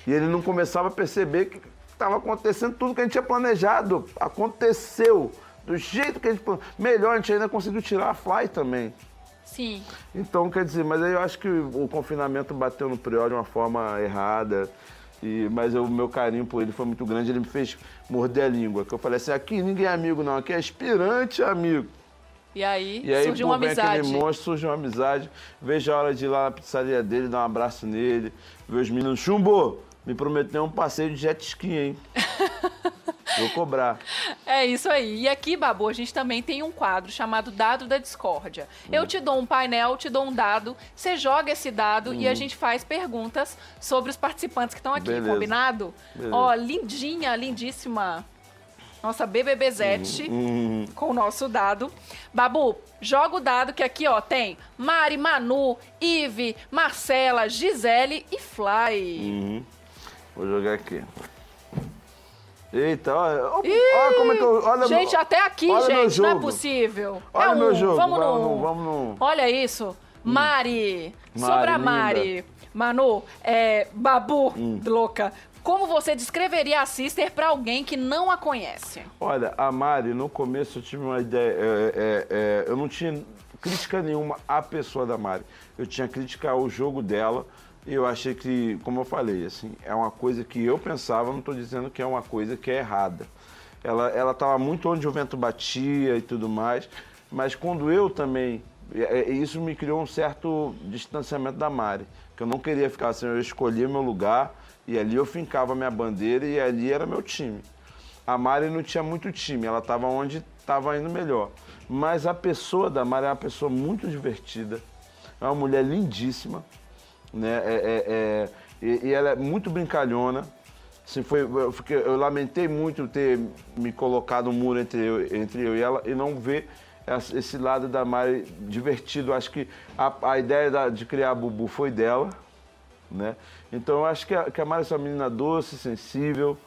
E ele não começava a perceber que estava acontecendo tudo que a gente tinha planejado. Aconteceu do jeito que a gente planejou. Melhor, a gente ainda conseguiu tirar a fly também. Sim. Então, quer dizer, mas aí eu acho que o confinamento bateu no Prior de uma forma errada. E, mas o meu carinho por ele foi muito grande, ele me fez morder a língua. Que eu falei assim, aqui ninguém é amigo não, aqui é aspirante amigo. E aí, E aí, surgiu uma amizade. aquele monstro, surgiu uma amizade. Vejo a hora de ir lá na pizzaria dele, dar um abraço nele. Ver os meninos, chumbo, me prometeu um passeio de jet ski, hein? (laughs) Vou cobrar. É isso aí. E aqui, Babu, a gente também tem um quadro chamado Dado da Discórdia. Eu te dou um painel, te dou um dado, você joga esse dado e a Uhum. gente faz perguntas sobre os participantes que estão aqui, Beleza. combinado? Beleza. Ó, lindinha, lindíssima. Nossa BBBzete Uhum. com o nosso dado. Babu, joga o dado que aqui, ó, tem Mari, Manu, Ive, Marcela, Gisele e Fly. Uhum. Vou jogar aqui. Eita, olha, olha, como é que eu. Olha gente, meu- até aqui, meu gente, não é possível. Olha é meu um, jogo. Vamos, vamos, no. vamos no. Olha isso. Mari, Mari, sobre a linda. Mari. Manu, é, Babu, Hum. louca. Como você descreveria a Sister pra alguém que não a conhece? Olha, a Mari, no começo eu tive uma ideia. é, é, é, eu não tinha crítica nenhuma à pessoa da Mari. Eu tinha crítica ao jogo dela. E eu achei que, como eu falei, assim, é uma coisa que eu pensava, não estou dizendo que é uma coisa que é errada. Ela ela estava muito onde o vento batia e tudo mais, mas quando eu também. é, Isso me criou um certo distanciamento da Mari, que eu não queria ficar assim, eu escolhia meu lugar e ali eu fincava minha bandeira e ali era meu time. A Mari não tinha muito time, ela estava onde estava indo melhor. Mas a pessoa da Mari é uma pessoa muito divertida, é uma mulher lindíssima, né? É, é- é- e, ela é muito brincalhona. Assim, foi, eu, fiquei- eu lamentei muito ter me colocado um muro entre eu, entre eu e ela e não ver esse lado da Mari divertido. Acho que a, a ideia da- de criar a Bubu foi dela, né? Então eu acho que a, que a Mari é uma menina doce, sensível,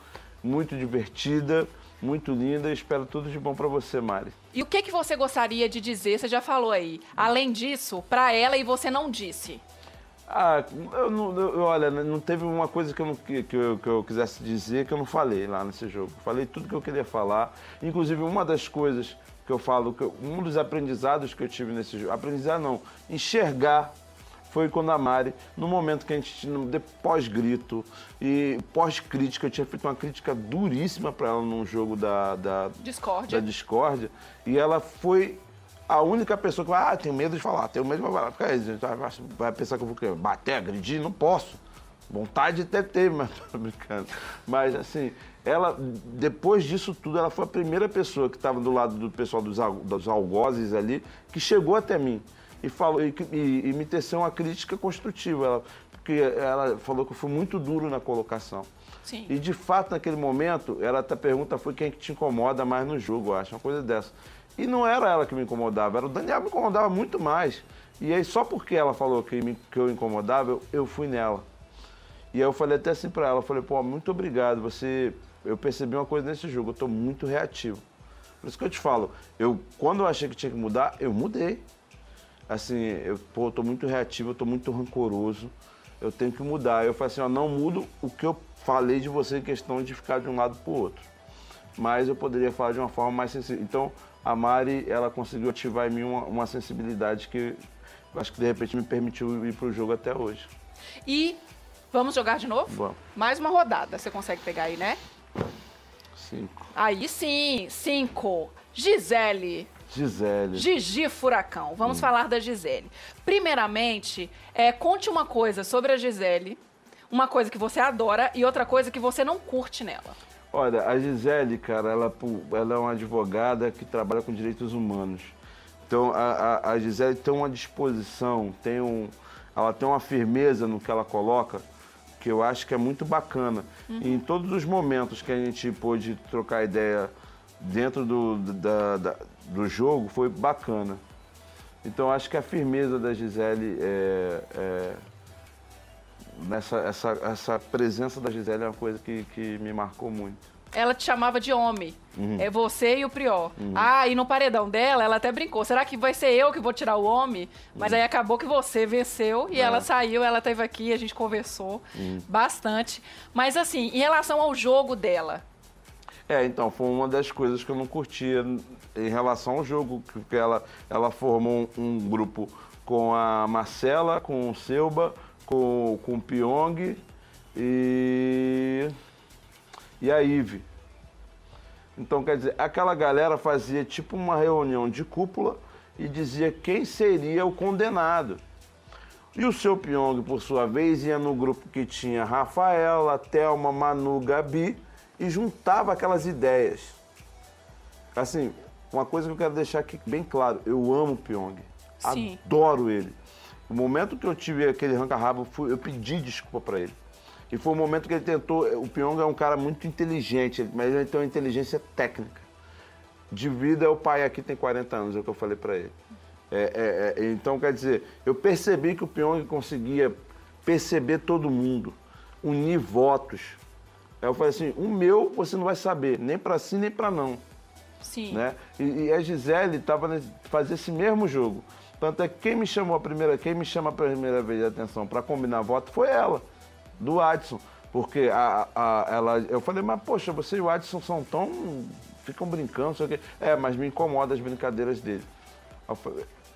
muito divertida, muito linda. Espero tudo de bom pra você, Mari. E o que, que você gostaria de dizer? Você já falou aí. Além disso, pra ela e você não disse. Ah, eu não, eu- olha, não teve uma coisa que eu, não, que, que eu, que eu quisesse dizer que eu não falei lá nesse jogo. Falei tudo que eu queria falar. Inclusive, uma das coisas que eu falo, que eu- um dos aprendizados que eu tive nesse jogo, aprendizado não, enxergar foi quando a Mari, no momento que a gente tinha, pós-grito e pós-crítica, eu tinha feito uma crítica duríssima para ela num jogo da, da, Discórdia. da discórdia, e ela foi a única pessoa que vai, ah, tenho medo de falar, tenho medo de falar. Fica aí, gente, vai- pensar que eu vou quê? bater, agredir? Não posso. Vontade até ter, mas (laughs) tô brincando. Mas assim, ela, depois disso tudo, ela foi a primeira pessoa que estava do lado do pessoal dos, dos algozes ali, que chegou até mim e, falou, e, e- e me teceu uma crítica construtiva. Ela, porque ela falou que eu fui muito duro na colocação. Sim. E de fato, naquele momento, ela até pergunta foi quem que te incomoda mais no jogo, eu acho, uma coisa dessa. E não era ela que me incomodava, era o Daniel que me incomodava muito mais. E aí, só porque ela falou que, me- que eu incomodava, eu, eu fui nela. E aí eu falei até assim pra ela, eu falei, pô, muito obrigado, você... Eu percebi uma coisa nesse jogo, eu tô muito reativo. Por isso que eu te falo, eu, quando eu achei que tinha que mudar, eu mudei. Assim, eu pô, tô muito reativo, eu tô muito rancoroso, eu tenho que mudar. Eu falei assim, ó, não mudo o que eu falei de você em questão de ficar de um lado pro outro. Mas eu poderia falar de uma forma mais sensível. Então, a Mari, ela conseguiu ativar em mim uma, uma sensibilidade que acho que de repente me permitiu ir pro jogo até hoje. E vamos jogar de novo? Vamos. Mais uma rodada, você consegue pegar aí, né? Cinco. Aí sim, cinco. Gisele. Gisele. Gigi Furacão. Vamos falar da Gisele. Primeiramente, é, conte uma coisa sobre a Gisele, uma coisa que você adora e outra coisa que você não curte nela. Olha, a Gisele, cara, ela, ela é uma advogada que trabalha com direitos humanos. Então, a, a, a Gisele tem uma disposição, tem um, ela tem uma firmeza no que ela coloca, que eu acho que é muito bacana. E em todos os momentos que a gente pôde trocar ideia dentro do, da- da- do jogo, foi bacana. Então, acho que a firmeza da Gisele é, é- nessa essa, essa presença da Gisele é uma coisa que, que me marcou muito. Ela te chamava de homem. Uhum. É você e o Prior. Uhum. Ah, e no paredão dela, ela até brincou. Será que vai ser eu que vou tirar o homem? Mas aí acabou que você venceu e É. ela saiu, ela esteve aqui, a gente conversou Uhum. bastante. Mas assim, em relação ao jogo dela, É, então, foi uma das coisas que eu não curtia em relação ao jogo, porque ela, ela formou um, um grupo com a Marcela, com o Selba, com, com o Pyong e, e a Ive. Então, quer dizer, aquela galera fazia tipo uma reunião de cúpula e dizia quem seria o condenado. E o seu Pyong, por sua vez, ia no grupo que tinha Rafaela, Thelma, Manu, Gabi e juntava aquelas ideias. Assim, uma coisa que eu quero deixar aqui bem claro, eu amo o Pyong. Sim. Adoro ele. O momento que eu tive aquele ranca-rabo, eu pedi desculpa pra ele. E foi o momento que ele tentou. O Pyong é um cara muito inteligente, mas ele tem uma inteligência técnica. De vida, o pai aqui tem 40 anos, é o que eu falei pra ele. É, é, é, então, quer dizer, eu percebi que o Pyong conseguia perceber todo mundo, unir votos. Aí eu falei assim: o meu você não vai saber, nem pra sim, nem pra não. Sim. Né? E, e a Gisele estava fazer esse mesmo jogo. Tanto é que quem me chamou a primeira, quem me chama a primeira vez de atenção para combinar voto foi ela, do Adson. Porque a, a- ela, eu falei, mas poxa, você e o Adson são tão. ficam brincando, sei o quê. É, mas me incomoda as brincadeiras dele.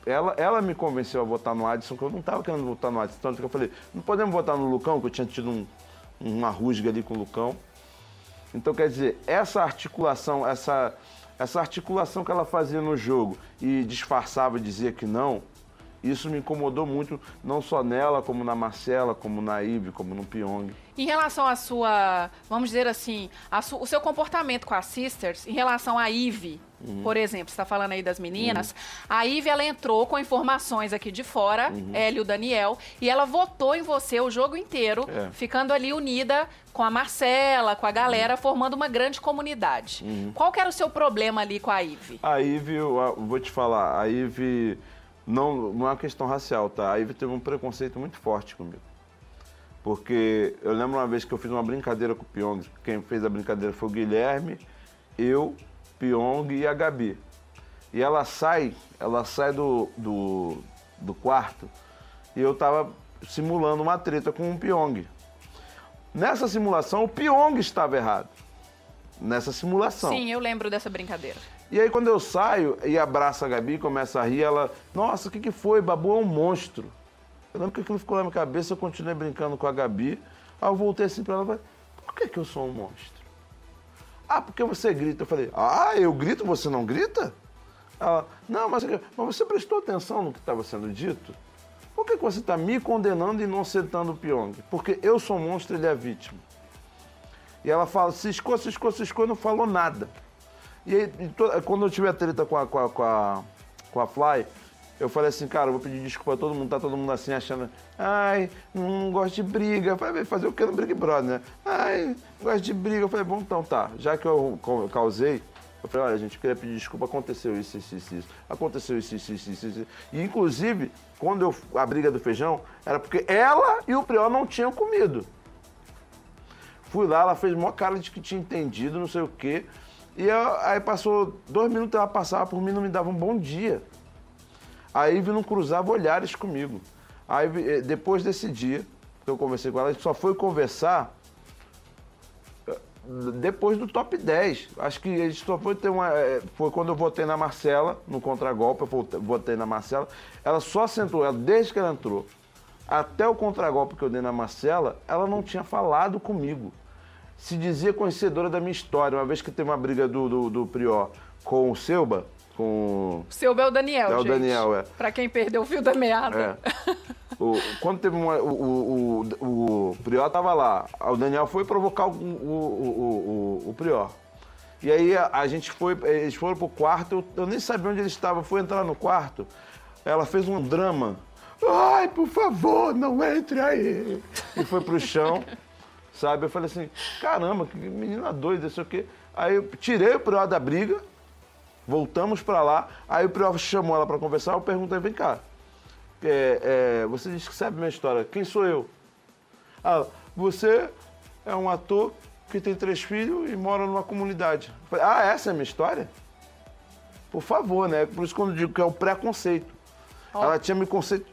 Ela, ela me convenceu a votar no Adson, que eu não estava querendo votar no Adson. Tanto que eu falei, não podemos votar no Lucão, que eu tinha tido um- uma rusga ali com o Lucão. Então, quer dizer, essa articulação, essa, essa articulação que ela fazia no jogo e disfarçava e dizia que não, isso me incomodou muito, não só nela, como na Marcela, como na Ive, como no Pyong. Em relação à sua, vamos dizer assim, a su- o seu comportamento com as sisters, em relação à Ive, Uhum. por exemplo, você está falando aí das meninas, a Ive ela entrou com informações aqui de fora, Uhum. ela e o Daniel, e ela votou em você o jogo inteiro, É. ficando ali unida com a Marcela, com a galera, formando uma grande comunidade. Uhum. Qual que era o seu problema ali com a Ive? A Ive, eu eu vou te falar, a Ive não, não é uma questão racial, tá? A Ive teve um preconceito muito forte comigo. Porque eu lembro uma vez que eu fiz uma brincadeira com o Pyong. Quem fez a brincadeira foi o Guilherme, eu, Pyong e a Gabi. E ela sai, ela sai do, do, do quarto e eu tava simulando uma treta com o Pyong. Nessa simulação, o Pyong estava errado. Nessa simulação. Sim, eu lembro dessa brincadeira. E aí quando eu saio e abraço a Gabi, começa a rir, ela, nossa, o que, que foi? Babu é um monstro. Eu lembro que aquilo ficou na minha cabeça, eu continuei brincando com a Gabi. Aí eu voltei assim pra ela e falei, por que, que eu sou um monstro? Ah, porque você grita. Eu falei, ah, eu grito, você não grita? Ela, não, mas, mas você prestou atenção no que estava sendo dito? Por que, que você está me condenando e não sentando o Pyong? Porque eu sou um monstro ele é vítima. E ela fala, ciscou, ciscou, ciscou e não falou nada. E aí, quando eu tive a treta com a, com, a, com, a, com a Fly, eu falei assim, cara, vou pedir desculpa a todo mundo, tá todo mundo assim achando, ai, não gosto de briga. Eu falei, fazer o que no Big Brother, né? Ai, não gosto de briga. Eu falei, bom, então tá, já que eu causei, eu falei, olha, gente, eu queria pedir desculpa, aconteceu isso, isso, isso, isso. Aconteceu isso, isso, isso, isso, isso. E, inclusive, quando eu, a briga do feijão, era porque ela e o Prior não tinham comido. Fui lá, ela fez maior cara de que tinha entendido, não sei o quê. E eu- aí passou dois minutos, ela passava por mim não me dava um bom dia. Aí vi não cruzava olhares comigo. Aí vi- eh, depois desse dia que eu conversei com ela, a gente só foi conversar eh, depois do top 10. Acho que a gente só foi ter uma. eh, Foi quando eu votei na Marcela, no contragolpe, eu votei na Marcela. Ela só sentou, ela, desde que ela entrou, até o contragolpe que eu dei na Marcela, ela não tinha falado comigo. Se dizia conhecedora da minha história. Uma vez que teve uma briga do, do, do Prior com o Selba, com. O seu o Daniel, gente. Daniel, é. Pra quem perdeu o fio da meada. É. O- quando teve uma, o, o, o, o Prior tava lá, o Daniel foi provocar o, o, o, o, o Prior. E aí a, a gente foi, eles foram pro quarto, eu, eu nem sabia onde eles estavam, fui entrar no quarto, ela fez um drama. Ai, por favor, não entre aí. E foi pro chão, sabe? Eu falei assim, caramba, que menina doida, isso aqui. Aí eu tirei o Prior da briga, voltamos pra lá, aí o Prior chamou ela pra conversar, eu perguntei, vem cá, é, é, você diz que sabe minha história. Quem sou eu? Ah, você é um ator que tem três filhos e mora numa comunidade. Falei, ah, essa é a minha história? Por favor, né? Por isso que eu digo que é o preconceito. Ó. Ela tinha me conceito.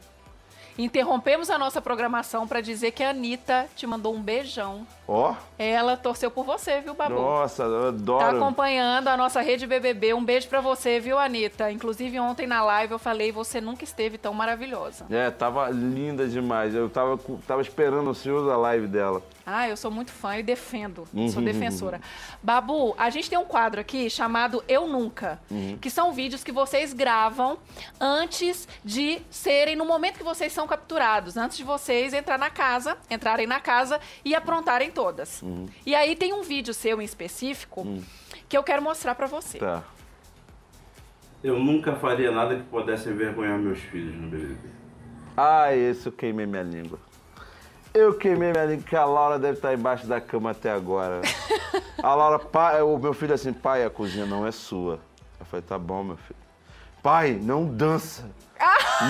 Interrompemos a nossa programação pra dizer que a Anitta te mandou um beijão. Ó, Ela torceu por você, viu, Babu? nossa, eu Tá adoro. acompanhando a nossa rede BBB. Um beijo pra você, viu, Anitta? Inclusive, ontem na live eu falei, você nunca esteve tão maravilhosa. É, tava linda demais. Eu tava, tava esperando ansioso a live dela. Ah, eu sou muito fã e defendo. Uhum. Sou defensora. Babu, a gente tem um quadro aqui chamado Eu Nunca, Uhum. que são vídeos que vocês gravam antes de serem, no momento que vocês são capturados, antes de vocês entrar na casa, entrarem na casa e aprontarem todas. Uhum. E aí tem um vídeo seu em específico que eu quero mostrar pra você. Tá. Eu nunca faria nada que pudesse envergonhar meus filhos no BBB. Ah, esse eu queimei minha língua. Eu queimei minha língua, que a Laura deve estar embaixo da cama até agora. A Laura, pai, o meu filho assim, pai, a cozinha não é sua. Eu falei, tá bom, meu filho. Pai, não dança.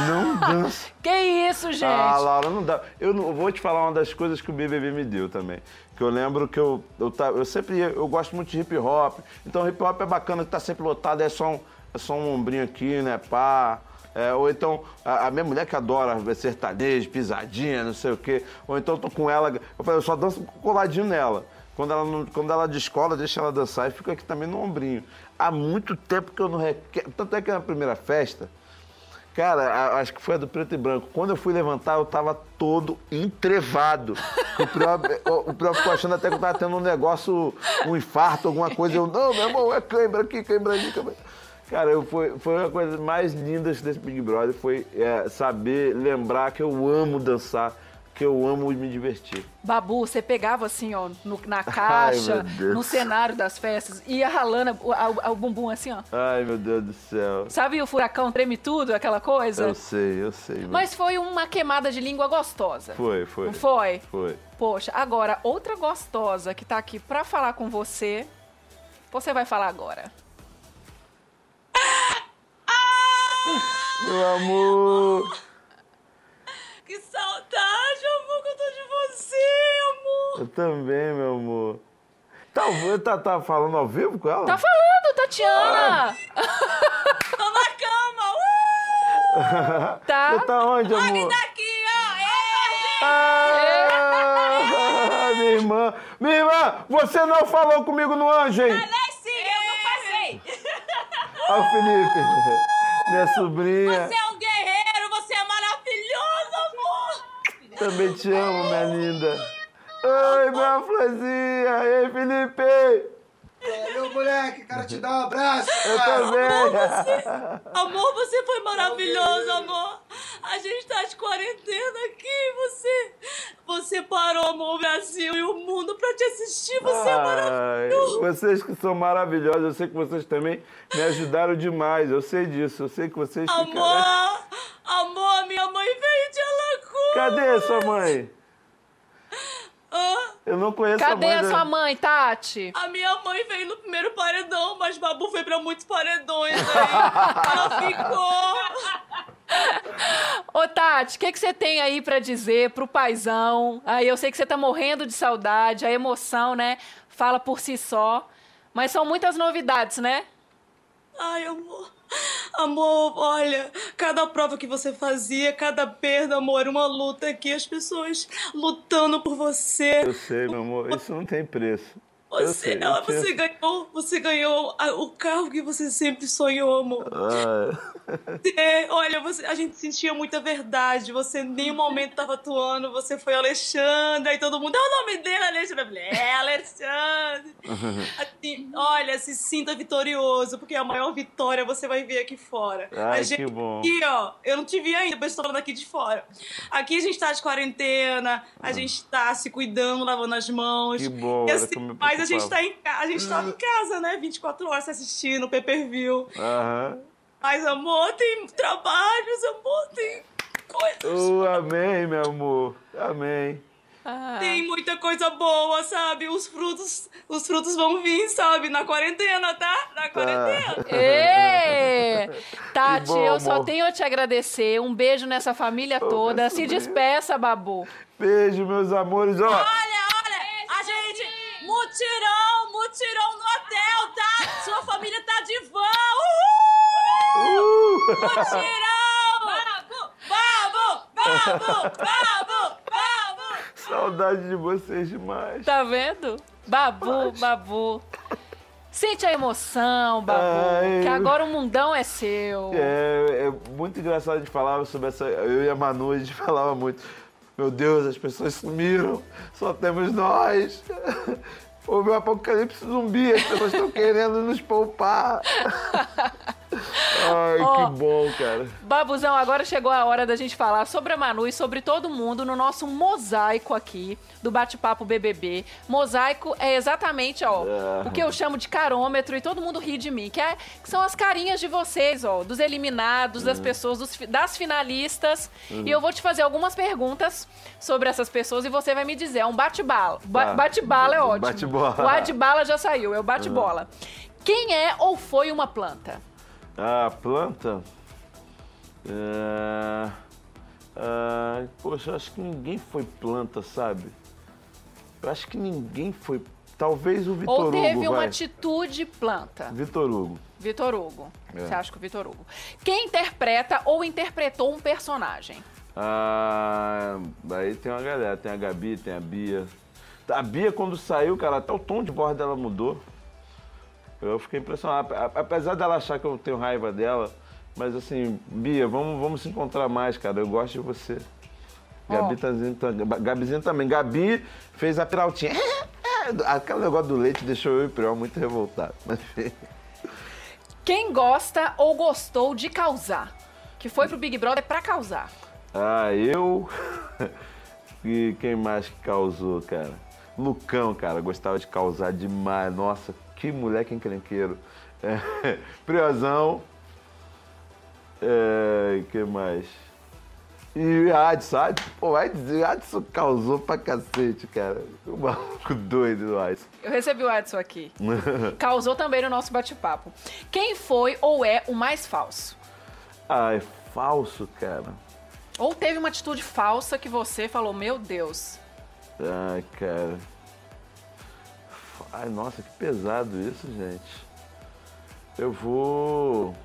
Não (laughs) dança. Que isso, gente? Ah, Laura, não dá. Eu não- vou te falar uma das coisas que o BBB me deu também. Que eu lembro que eu, eu, eu sempre ia- eu gosto muito de hip hop. Então hip hop é bacana, que tá sempre lotado, é só um, é só um ombrinho aqui, né, pá. É, ou então, a, a minha mulher que adora sertanejo, pisadinha, não sei o quê. Ou então eu tô com ela, eu falei, eu só danço coladinho nela. Quando ela, não, quando ela descola, deixa ela dançar e fica aqui também no ombrinho. Há muito tempo que eu não requer. Tanto é que na primeira festa, Cara, acho que foi a do preto e branco. Quando eu fui levantar, eu tava todo entrevado. O Prior, o Prior ficou achando até que eu tava tendo um negócio, um infarto, alguma coisa. Eu, não, meu irmão, é cãibra aqui, cãibra ali, cãibra. Cara, eu, foi, foi uma coisa mais linda desse Big Brother, foi é, saber, lembrar que eu amo dançar, que eu amo me divertir. Babu, você pegava assim, ó, no- na (laughs) caixa, Deus. no cenário das festas, ia ralando o, a- o bumbum assim, ó. Ai, meu Deus do céu. Sabe o furacão treme tudo, aquela coisa? Eu sei, eu sei. mas- Mas foi uma queimada de língua gostosa. Foi, foi. Não foi? Foi. Poxa, agora, outra gostosa que tá aqui pra falar com você, você vai falar agora. Meu amor. Que saudade, amor, que eu tô de você, amor. Eu também, meu amor. Talvez tá, tá falando ao vivo com ela? Tá falando, Tatiana! Tô na cama, uh! Tá. Você tá onde, amor? Olha daqui, ó. Ah, minha irmã. Minha irmã, você não falou comigo no anjo, hein? Falei sim, eu não passei. Olha o Felipe. Minha sobrinha. Você é um guerreiro, você é maravilhoso, amor. Também te amo, minha linda. Oi, minha florzinha. Ei, Felipe. Valeu, moleque. Quero te dar um abraço. Eu cara. também. Amor, você, amor, você foi maravilhoso, amor. A gente tá de quarentena aqui, você, você parou, amor, o Brasil e o mundo pra te assistir. Você é Ai, maravilhoso. vocês que são maravilhosos, eu sei que vocês também me ajudaram demais. Eu sei disso, eu sei que vocês ficaram... Amor, amor, minha mãe veio de Alagoas. Cadê sua mãe? Hã? Eu não conheço Cadê a mãe. a da- sua mãe, Tati? A minha mãe veio no primeiro paredão, mas Babu foi pra muitos paredões aí. (laughs) Ela ficou. Ô, Tati, o que, que você tem aí pra dizer pro paizão? Aí eu sei que você tá morrendo de saudade, a emoção, né? Fala por si só. Mas são muitas novidades, né? Ai, amor. Amor, olha, cada prova que você fazia, cada perda, amor, uma luta aqui, as pessoas lutando por você. Eu sei, meu amor, isso não tem preço. Você, sei, ela- eu você ganhou, você ganhou o carro que você sempre sonhou, amor. Ah, É, olha, você, a gente sentia muita verdade. Você em nenhum momento estava atuando. Você foi Alexandre, aí todo mundo. É o nome dele, Alexandre. Eu falei, É, Alexandre. (laughs) Assim, olha, se sinta vitorioso, porque a maior vitória você vai ver aqui fora. Ai, a gente, que bom. Aqui, ó, eu não te vi ainda, mas estou falando aqui de fora. Aqui a gente tá de quarentena, a gente tá se cuidando, lavando as mãos. Que bom, E assim, mas a gente, tá em, a gente tava em casa, né? 24 horas assistindo, pay per view. Aham. Mas, amor, tem trabalhos, amor, tem coisas. Oh, amém, meu amor. Amém. Tem muita coisa boa, sabe? Os frutos, os frutos vão vir, sabe? Na quarentena, tá? Na quarentena. Ê! Tati, bom, eu só amor. tenho a te agradecer. Um beijo nessa família toda. Se despeça, Babu. Beijo, meus amores. Ó, Olha, mutirão, mutirão no hotel, tá? Sua família tá de van, uhul! Mutirão! Babu, babu, babu, babu, babu! saudade de vocês demais. Tá vendo? Babu, Babu. Sente a emoção, Babu. Ai, que agora o mundão é seu. É, é muito engraçado de falar sobre essa. Eu e a Manu, a gente falava muito. Meu Deus, as pessoas sumiram, só temos nós. Houve um apocalipse zumbi, as pessoas estão querendo nos poupar. (laughs) Ai, Ó. que bom, cara. Babuzão, agora chegou a hora da gente falar sobre a Manu e sobre todo mundo no nosso mosaico aqui do Bate-Papo BBB. Mosaico é exatamente, ó, Ah. o que eu chamo de carômetro e todo mundo ri de mim, que, é, que são as carinhas de vocês, ó, dos eliminados, das Uhum. pessoas, dos das finalistas. Uhum. E eu vou te fazer algumas perguntas sobre essas pessoas e você vai me dizer. É um bate-bala. Ba- Tá. Bate-bala é ótimo. Bate-bola. O ad-bala já saiu, é o bate-bola. Quem é ou foi uma planta? A planta. É... ah, poxa, eu acho que ninguém foi planta, sabe? Eu acho que ninguém foi. Talvez o Vitor Ou Hugo. teve uma vai. atitude planta? Vitor Hugo. Vitor Hugo. É. Você acha que o Vitor Hugo? Quem interpreta ou interpretou um personagem? Ah, aí tem uma galera, tem a Gabi, tem a Bia. A Bia, quando saiu, cara, até o tom de voz dela mudou. Eu fiquei impressionado. Apesar dela achar que eu tenho raiva dela, mas assim, Bia, vamos, vamos se encontrar mais, cara. Eu gosto de você. Gabi tá dizendo, tá- Gabizinha também. Gabi fez a pirautinha. Aquele negócio do leite deixou eu e o Priol muito revoltado. Mas. Quem gosta ou gostou de causar? Que foi pro Big Brother pra causar. Ah, eu. (laughs) e quem mais que causou, cara? Lucão, cara, gostava de causar demais. Nossa, que moleque encrenqueiro. É, (laughs) Priozão. É, que mais? E Adson, Adson, pô, Adson, Adson causou pra cacete, cara. O maluco doido do Adson. Eu recebi o Edson aqui. (laughs) Causou também no nosso bate-papo. Quem foi ou é o mais falso? ah, é falso, cara. Ou teve uma atitude falsa que você falou, meu Deus. Ai, cara. Ai, nossa, que pesado isso, gente. Eu vou.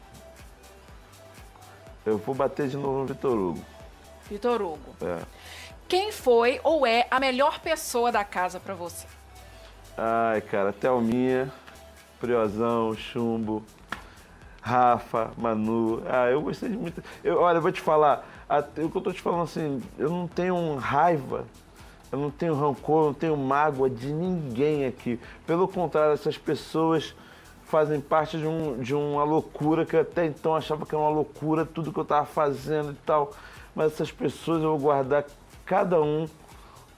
Eu vou bater de novo no Vitor Hugo. Vitor Hugo. É. Quem foi ou é a melhor pessoa da casa pra você? Ai, cara, Thelminha, Priozão, Chumbo, Rafa, Manu. Ah, eu gostei de muito. Eu, olha, eu vou te falar, o que eu tô te falando assim, eu não tenho raiva, eu não tenho rancor, eu não tenho mágoa de ninguém aqui. Pelo contrário, essas pessoas fazem parte de, um, de uma loucura que eu até então achava que era uma loucura, tudo que eu tava fazendo e tal. Mas essas pessoas eu vou guardar cada um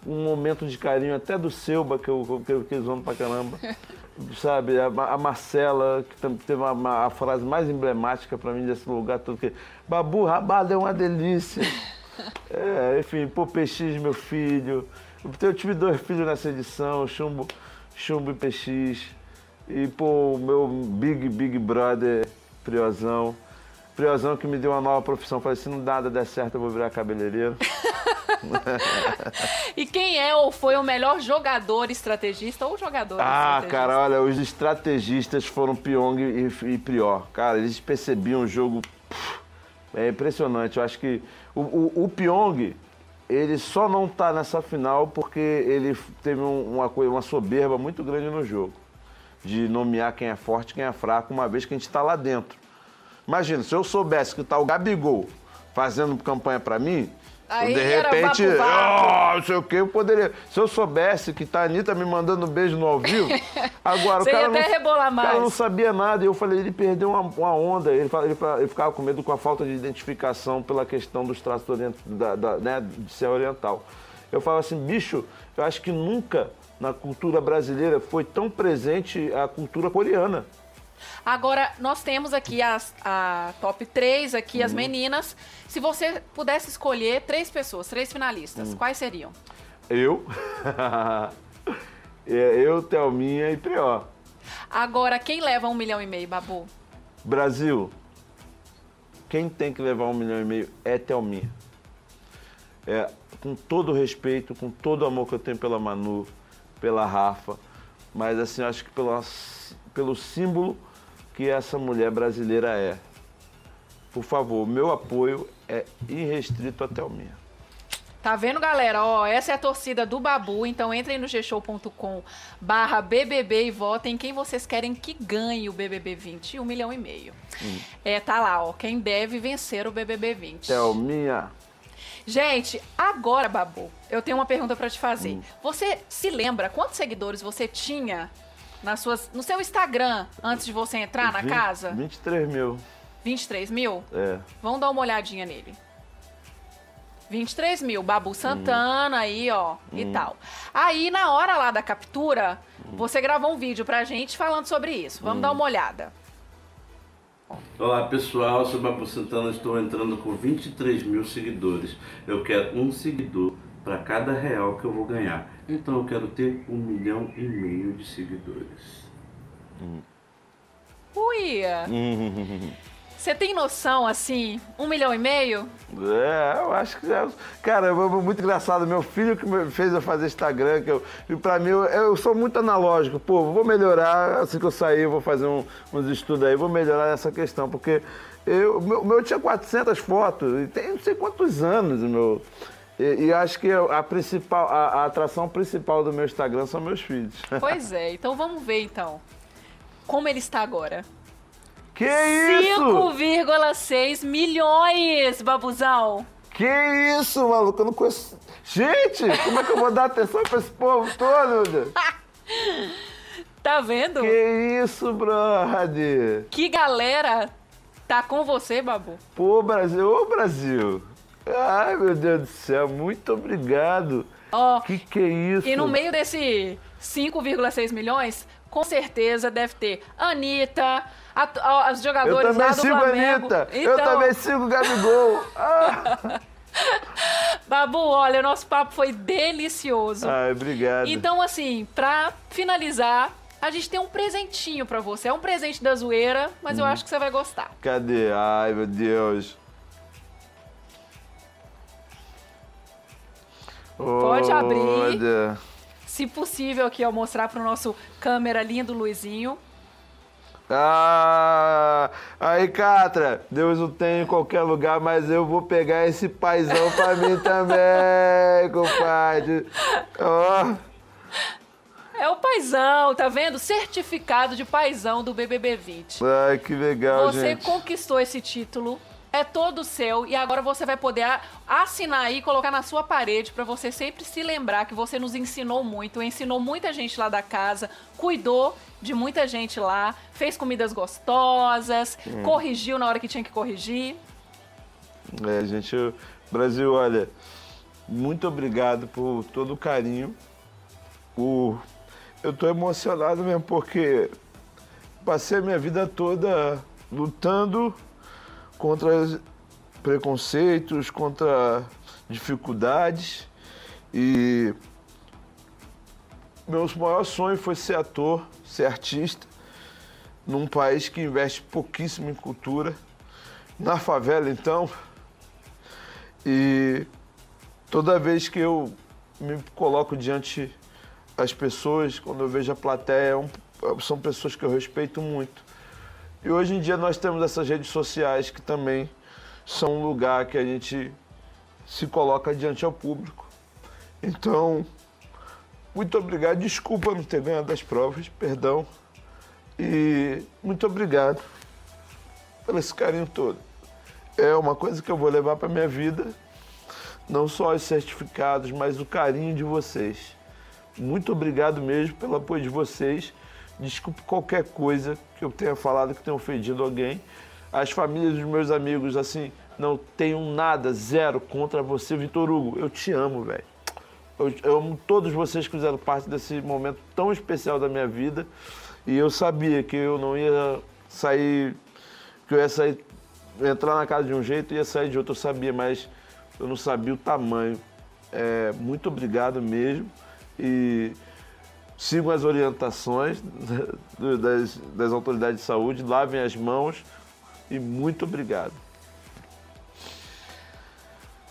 um momento de carinho, até do Selba, que eu, que eu zoando pra caramba. (laughs) Sabe, a, a Marcela, que teve uma, uma- a frase mais emblemática pra mim desse lugar todo, que Babu, rabada é uma delícia. (laughs) É, enfim, pô, PX, meu filho. Eu tive dois filhos nessa edição, Chumbo, Chumbo e PX. E, pô, o meu big, big brother, Priozão. Priozão que me deu uma nova profissão. Falei, se não nada der certo, eu vou virar cabeleireiro. (laughs) E quem é ou foi o melhor jogador estrategista ou jogador Ah, cara, olha, os estrategistas foram Pyong e, e Prior. Cara, eles percebiam o jogo. É impressionante. Eu acho que o, o, o Pyong, ele só não tá nessa final porque ele teve um- uma, coisa, uma soberba muito grande no jogo. De nomear quem é forte quem é fraco, uma vez que a gente tá lá dentro. Imagina, se eu soubesse que tá o Gabigol fazendo campanha pra mim, Aí de repente. "Ah, não sei o que, eu poderia. Se eu soubesse que tá a Anitta me mandando beijo no ao vivo, (laughs) agora Você o cara ia até não, o cara não sabia nada. E eu falei, ele perdeu uma, uma onda. Ele, ele, ele ficava com medo com a falta de identificação pela questão dos traços orient, da, da- né, de ser oriental. Eu falo assim, bicho, eu acho que nunca na cultura brasileira foi tão presente a cultura coreana. Agora, nós temos aqui as, a top 3, aqui as Uhum. meninas. Se você pudesse escolher três pessoas, três finalistas, Hum. quais seriam? Eu, (laughs) é, eu, Thelminha e Prió. Agora, quem leva um milhão e meio, Babu? Brasil, quem tem que levar um milhão e meio é Thelminha. É, com todo o respeito, com todo o amor que eu tenho pela Manu, pela Rafa, mas assim, acho que pelo, pelo símbolo que essa mulher brasileira é. Por favor, meu apoio é irrestrito a Thelminha. Tá vendo, galera? Ó, essa é a torcida do Babu, então entrem no gshow.com barra BBB e votem quem vocês querem que ganhe o BBB 20, um milhão e meio. Hum. É, tá lá, ó, quem deve vencer o BBB 20. Thelminha. Gente, agora, Babu, eu tenho uma pergunta pra te fazer. Hum. Você se lembra quantos seguidores você tinha nas suas, no seu Instagram antes de você entrar na Vinte- casa? 23 mil. 23 mil? É. Vamos dar uma olhadinha nele. 23 mil, Babu Santana aí, ó, e Hum. tal. Aí, na hora lá da captura, você gravou um vídeo pra gente falando sobre isso. Vamos Hum. dar uma olhada. Olá pessoal, eu sou Babu Santana, estou entrando com 23 mil seguidores. Eu quero um seguidor para cada real que eu vou ganhar. Então eu quero ter um milhão e meio de seguidores. Ui! (laughs) Você tem noção, assim, um milhão e meio? É, eu acho que é. Cara, é muito engraçado. Meu filho que me fez eu fazer Instagram, que eu, e pra mim, eu, eu sou muito analógico. Pô, vou melhorar, assim que eu sair, vou fazer um- uns estudos aí, vou melhorar essa questão, porque eu, o meu, o meu tinha 400 fotos, e tem não sei quantos anos o meu. E, e acho que a, principal, a, a atração principal do meu Instagram são meus filhos. (laughs) Pois é, então vamos ver então. Como ele está agora? Que isso? 5,6 milhões, Babuzão. Que isso, maluco? Eu não conheço. Gente, como é que eu vou dar atenção pra esse povo todo? (laughs) Tá vendo? Que isso, brother? Que galera tá com você, Babu? Pô, Brasil, ô Brasil. Ai, meu Deus do céu, muito obrigado. Ó, que que é isso? E no meio desse 5,6 milhões, com certeza deve ter Anitta, a- a- os Eu jogadores também lá do sigo Flamengo. Anitta. Eu Então, também sigo o Gabigol. Ah. (laughs) Babu, olha, nosso papo foi delicioso. Ai, obrigado. Então, assim, pra finalizar, a gente tem um presentinho pra você. É um presente da zoeira, mas eu Hum. acho que você vai gostar. Cadê? Ai, meu Deus. Pode abrir. Olha. Se possível, aqui, ó, mostrar pro nosso câmera lindo Luizinho. Ah, aí, Catra, Deus o tem em qualquer lugar, mas eu vou pegar esse paizão pra mim (laughs) também, compadre. Ó, É o paizão, tá vendo? Certificado de paizão do BBB 20. ai, que legal, Você gente. conquistou esse título é todo seu e agora você vai poder assinar aí, colocar na sua parede pra você sempre se lembrar que você nos ensinou muito, ensinou muita gente lá da casa, cuidou de muita gente lá, fez comidas gostosas, Hum. corrigiu na hora que tinha que corrigir. É, gente, eu- Brasil, olha, muito obrigado por todo o carinho. Por... Eu tô emocionado mesmo porque passei a minha vida toda lutando contra os preconceitos, contra dificuldades e meu maior sonho foi ser ator, ser artista, num país que investe pouquíssimo em cultura. Na favela, então, e toda vez que eu me coloco diante das pessoas, quando eu vejo a plateia, é são pessoas que eu respeito muito. E hoje em dia nós temos essas redes sociais que também são um lugar que a gente se coloca diante ao público. Então, muito obrigado. Desculpa não ter ganhado as provas, perdão. E muito obrigado pelo esse carinho todo. É uma coisa que eu vou levar para minha vida, não só os certificados, mas o carinho de vocês. Muito obrigado mesmo pelo apoio de vocês. Desculpe qualquer coisa que eu tenha falado que tenha ofendido alguém. As famílias dos meus amigos, assim, não tenho nada, zero contra você, Vitor Hugo. Eu te amo, velho. Eu, eu amo todos vocês que fizeram parte desse momento tão especial da minha vida. E eu sabia que eu não ia sair, que eu ia sair, entrar na casa de um jeito e ia sair de outro. Eu sabia, mas eu não sabia o tamanho. É, muito obrigado mesmo. E sigam as orientações (laughs) das, das autoridades de saúde, lavem as mãos e muito obrigado.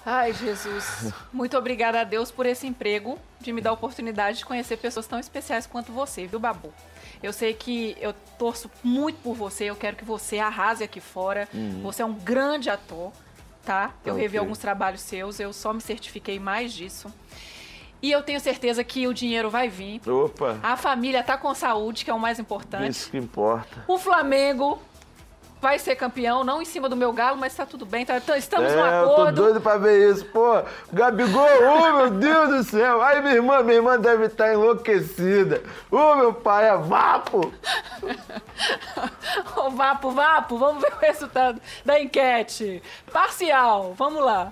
Ai, Jesus. Muito obrigada a Deus por esse emprego, de me dar a oportunidade de conhecer pessoas tão especiais quanto você, viu, Babu? Eu sei que eu torço muito por você, eu quero que você arrase aqui fora. Uhum. Você é um grande ator, tá? Eu Ok. revi alguns trabalhos seus, eu só me certifiquei mais disso. E eu tenho certeza que o dinheiro vai vir. Opa, A família tá com saúde, que é o mais importante. isso que importa. O Flamengo vai ser campeão, não em cima do meu galo, mas tá tudo bem, tá- tá- estamos no é, eu tô acordo. doido pra ver isso. Pô, Gabigol, ô meu Deus do céu. Ai, minha irmã, minha irmã deve estar enlouquecida. Ô, meu pai, é vapo. (laughs) Ô, Vapo, Vapo, vamos ver o resultado da enquete. Parcial, vamos lá.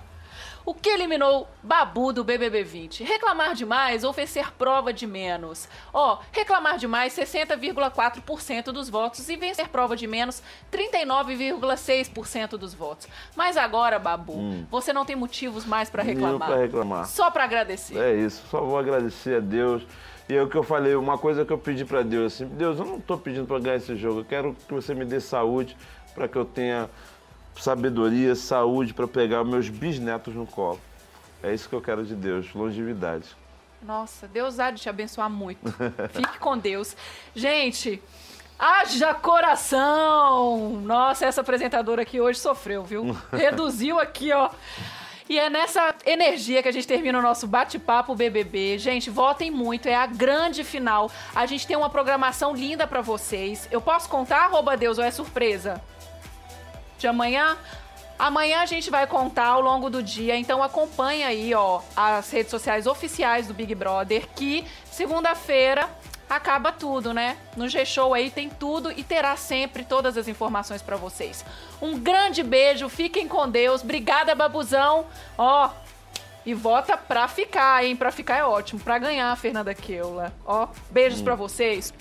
O que eliminou Babu do BBB 20? Reclamar demais ou oferecer prova de menos? Ó, reclamar demais, 60,4% dos votos e vencer prova de menos, 39,6% dos votos. Mas agora, Babu, Hum. você não tem motivos mais Nenhum reclamar. pra reclamar. Só pra agradecer. É isso, só vou agradecer a Deus. E é o que eu falei, uma coisa que eu pedi pra Deus, assim, Deus, eu não tô pedindo pra ganhar esse jogo, eu quero que você me dê saúde pra que eu tenha sabedoria, saúde pra pegar meus bisnetos no colo. É isso que eu quero de Deus, longevidade. Nossa, Deus há de te abençoar muito. (laughs) Fique com Deus. Gente, haja coração! Nossa, essa apresentadora aqui hoje sofreu, viu? (laughs) Reduziu aqui, ó. E é nessa energia que a gente termina o nosso bate-papo BBB. Gente, votem muito, é a grande final. A gente tem uma programação linda pra vocês. Eu posso contar, arroba Deus, ou é surpresa? De amanhã. Amanhã a gente vai contar ao longo do dia, então acompanha aí, ó, as redes sociais oficiais do Big Brother, que segunda-feira acaba tudo, né? No G-Show aí tem tudo e terá sempre todas as informações pra vocês. Um grande beijo, fiquem com Deus. Obrigada, Babuzão. Ó, e vota pra ficar, hein? Pra ficar é ótimo, pra ganhar, Fernanda Keula. Ó, beijos pra vocês.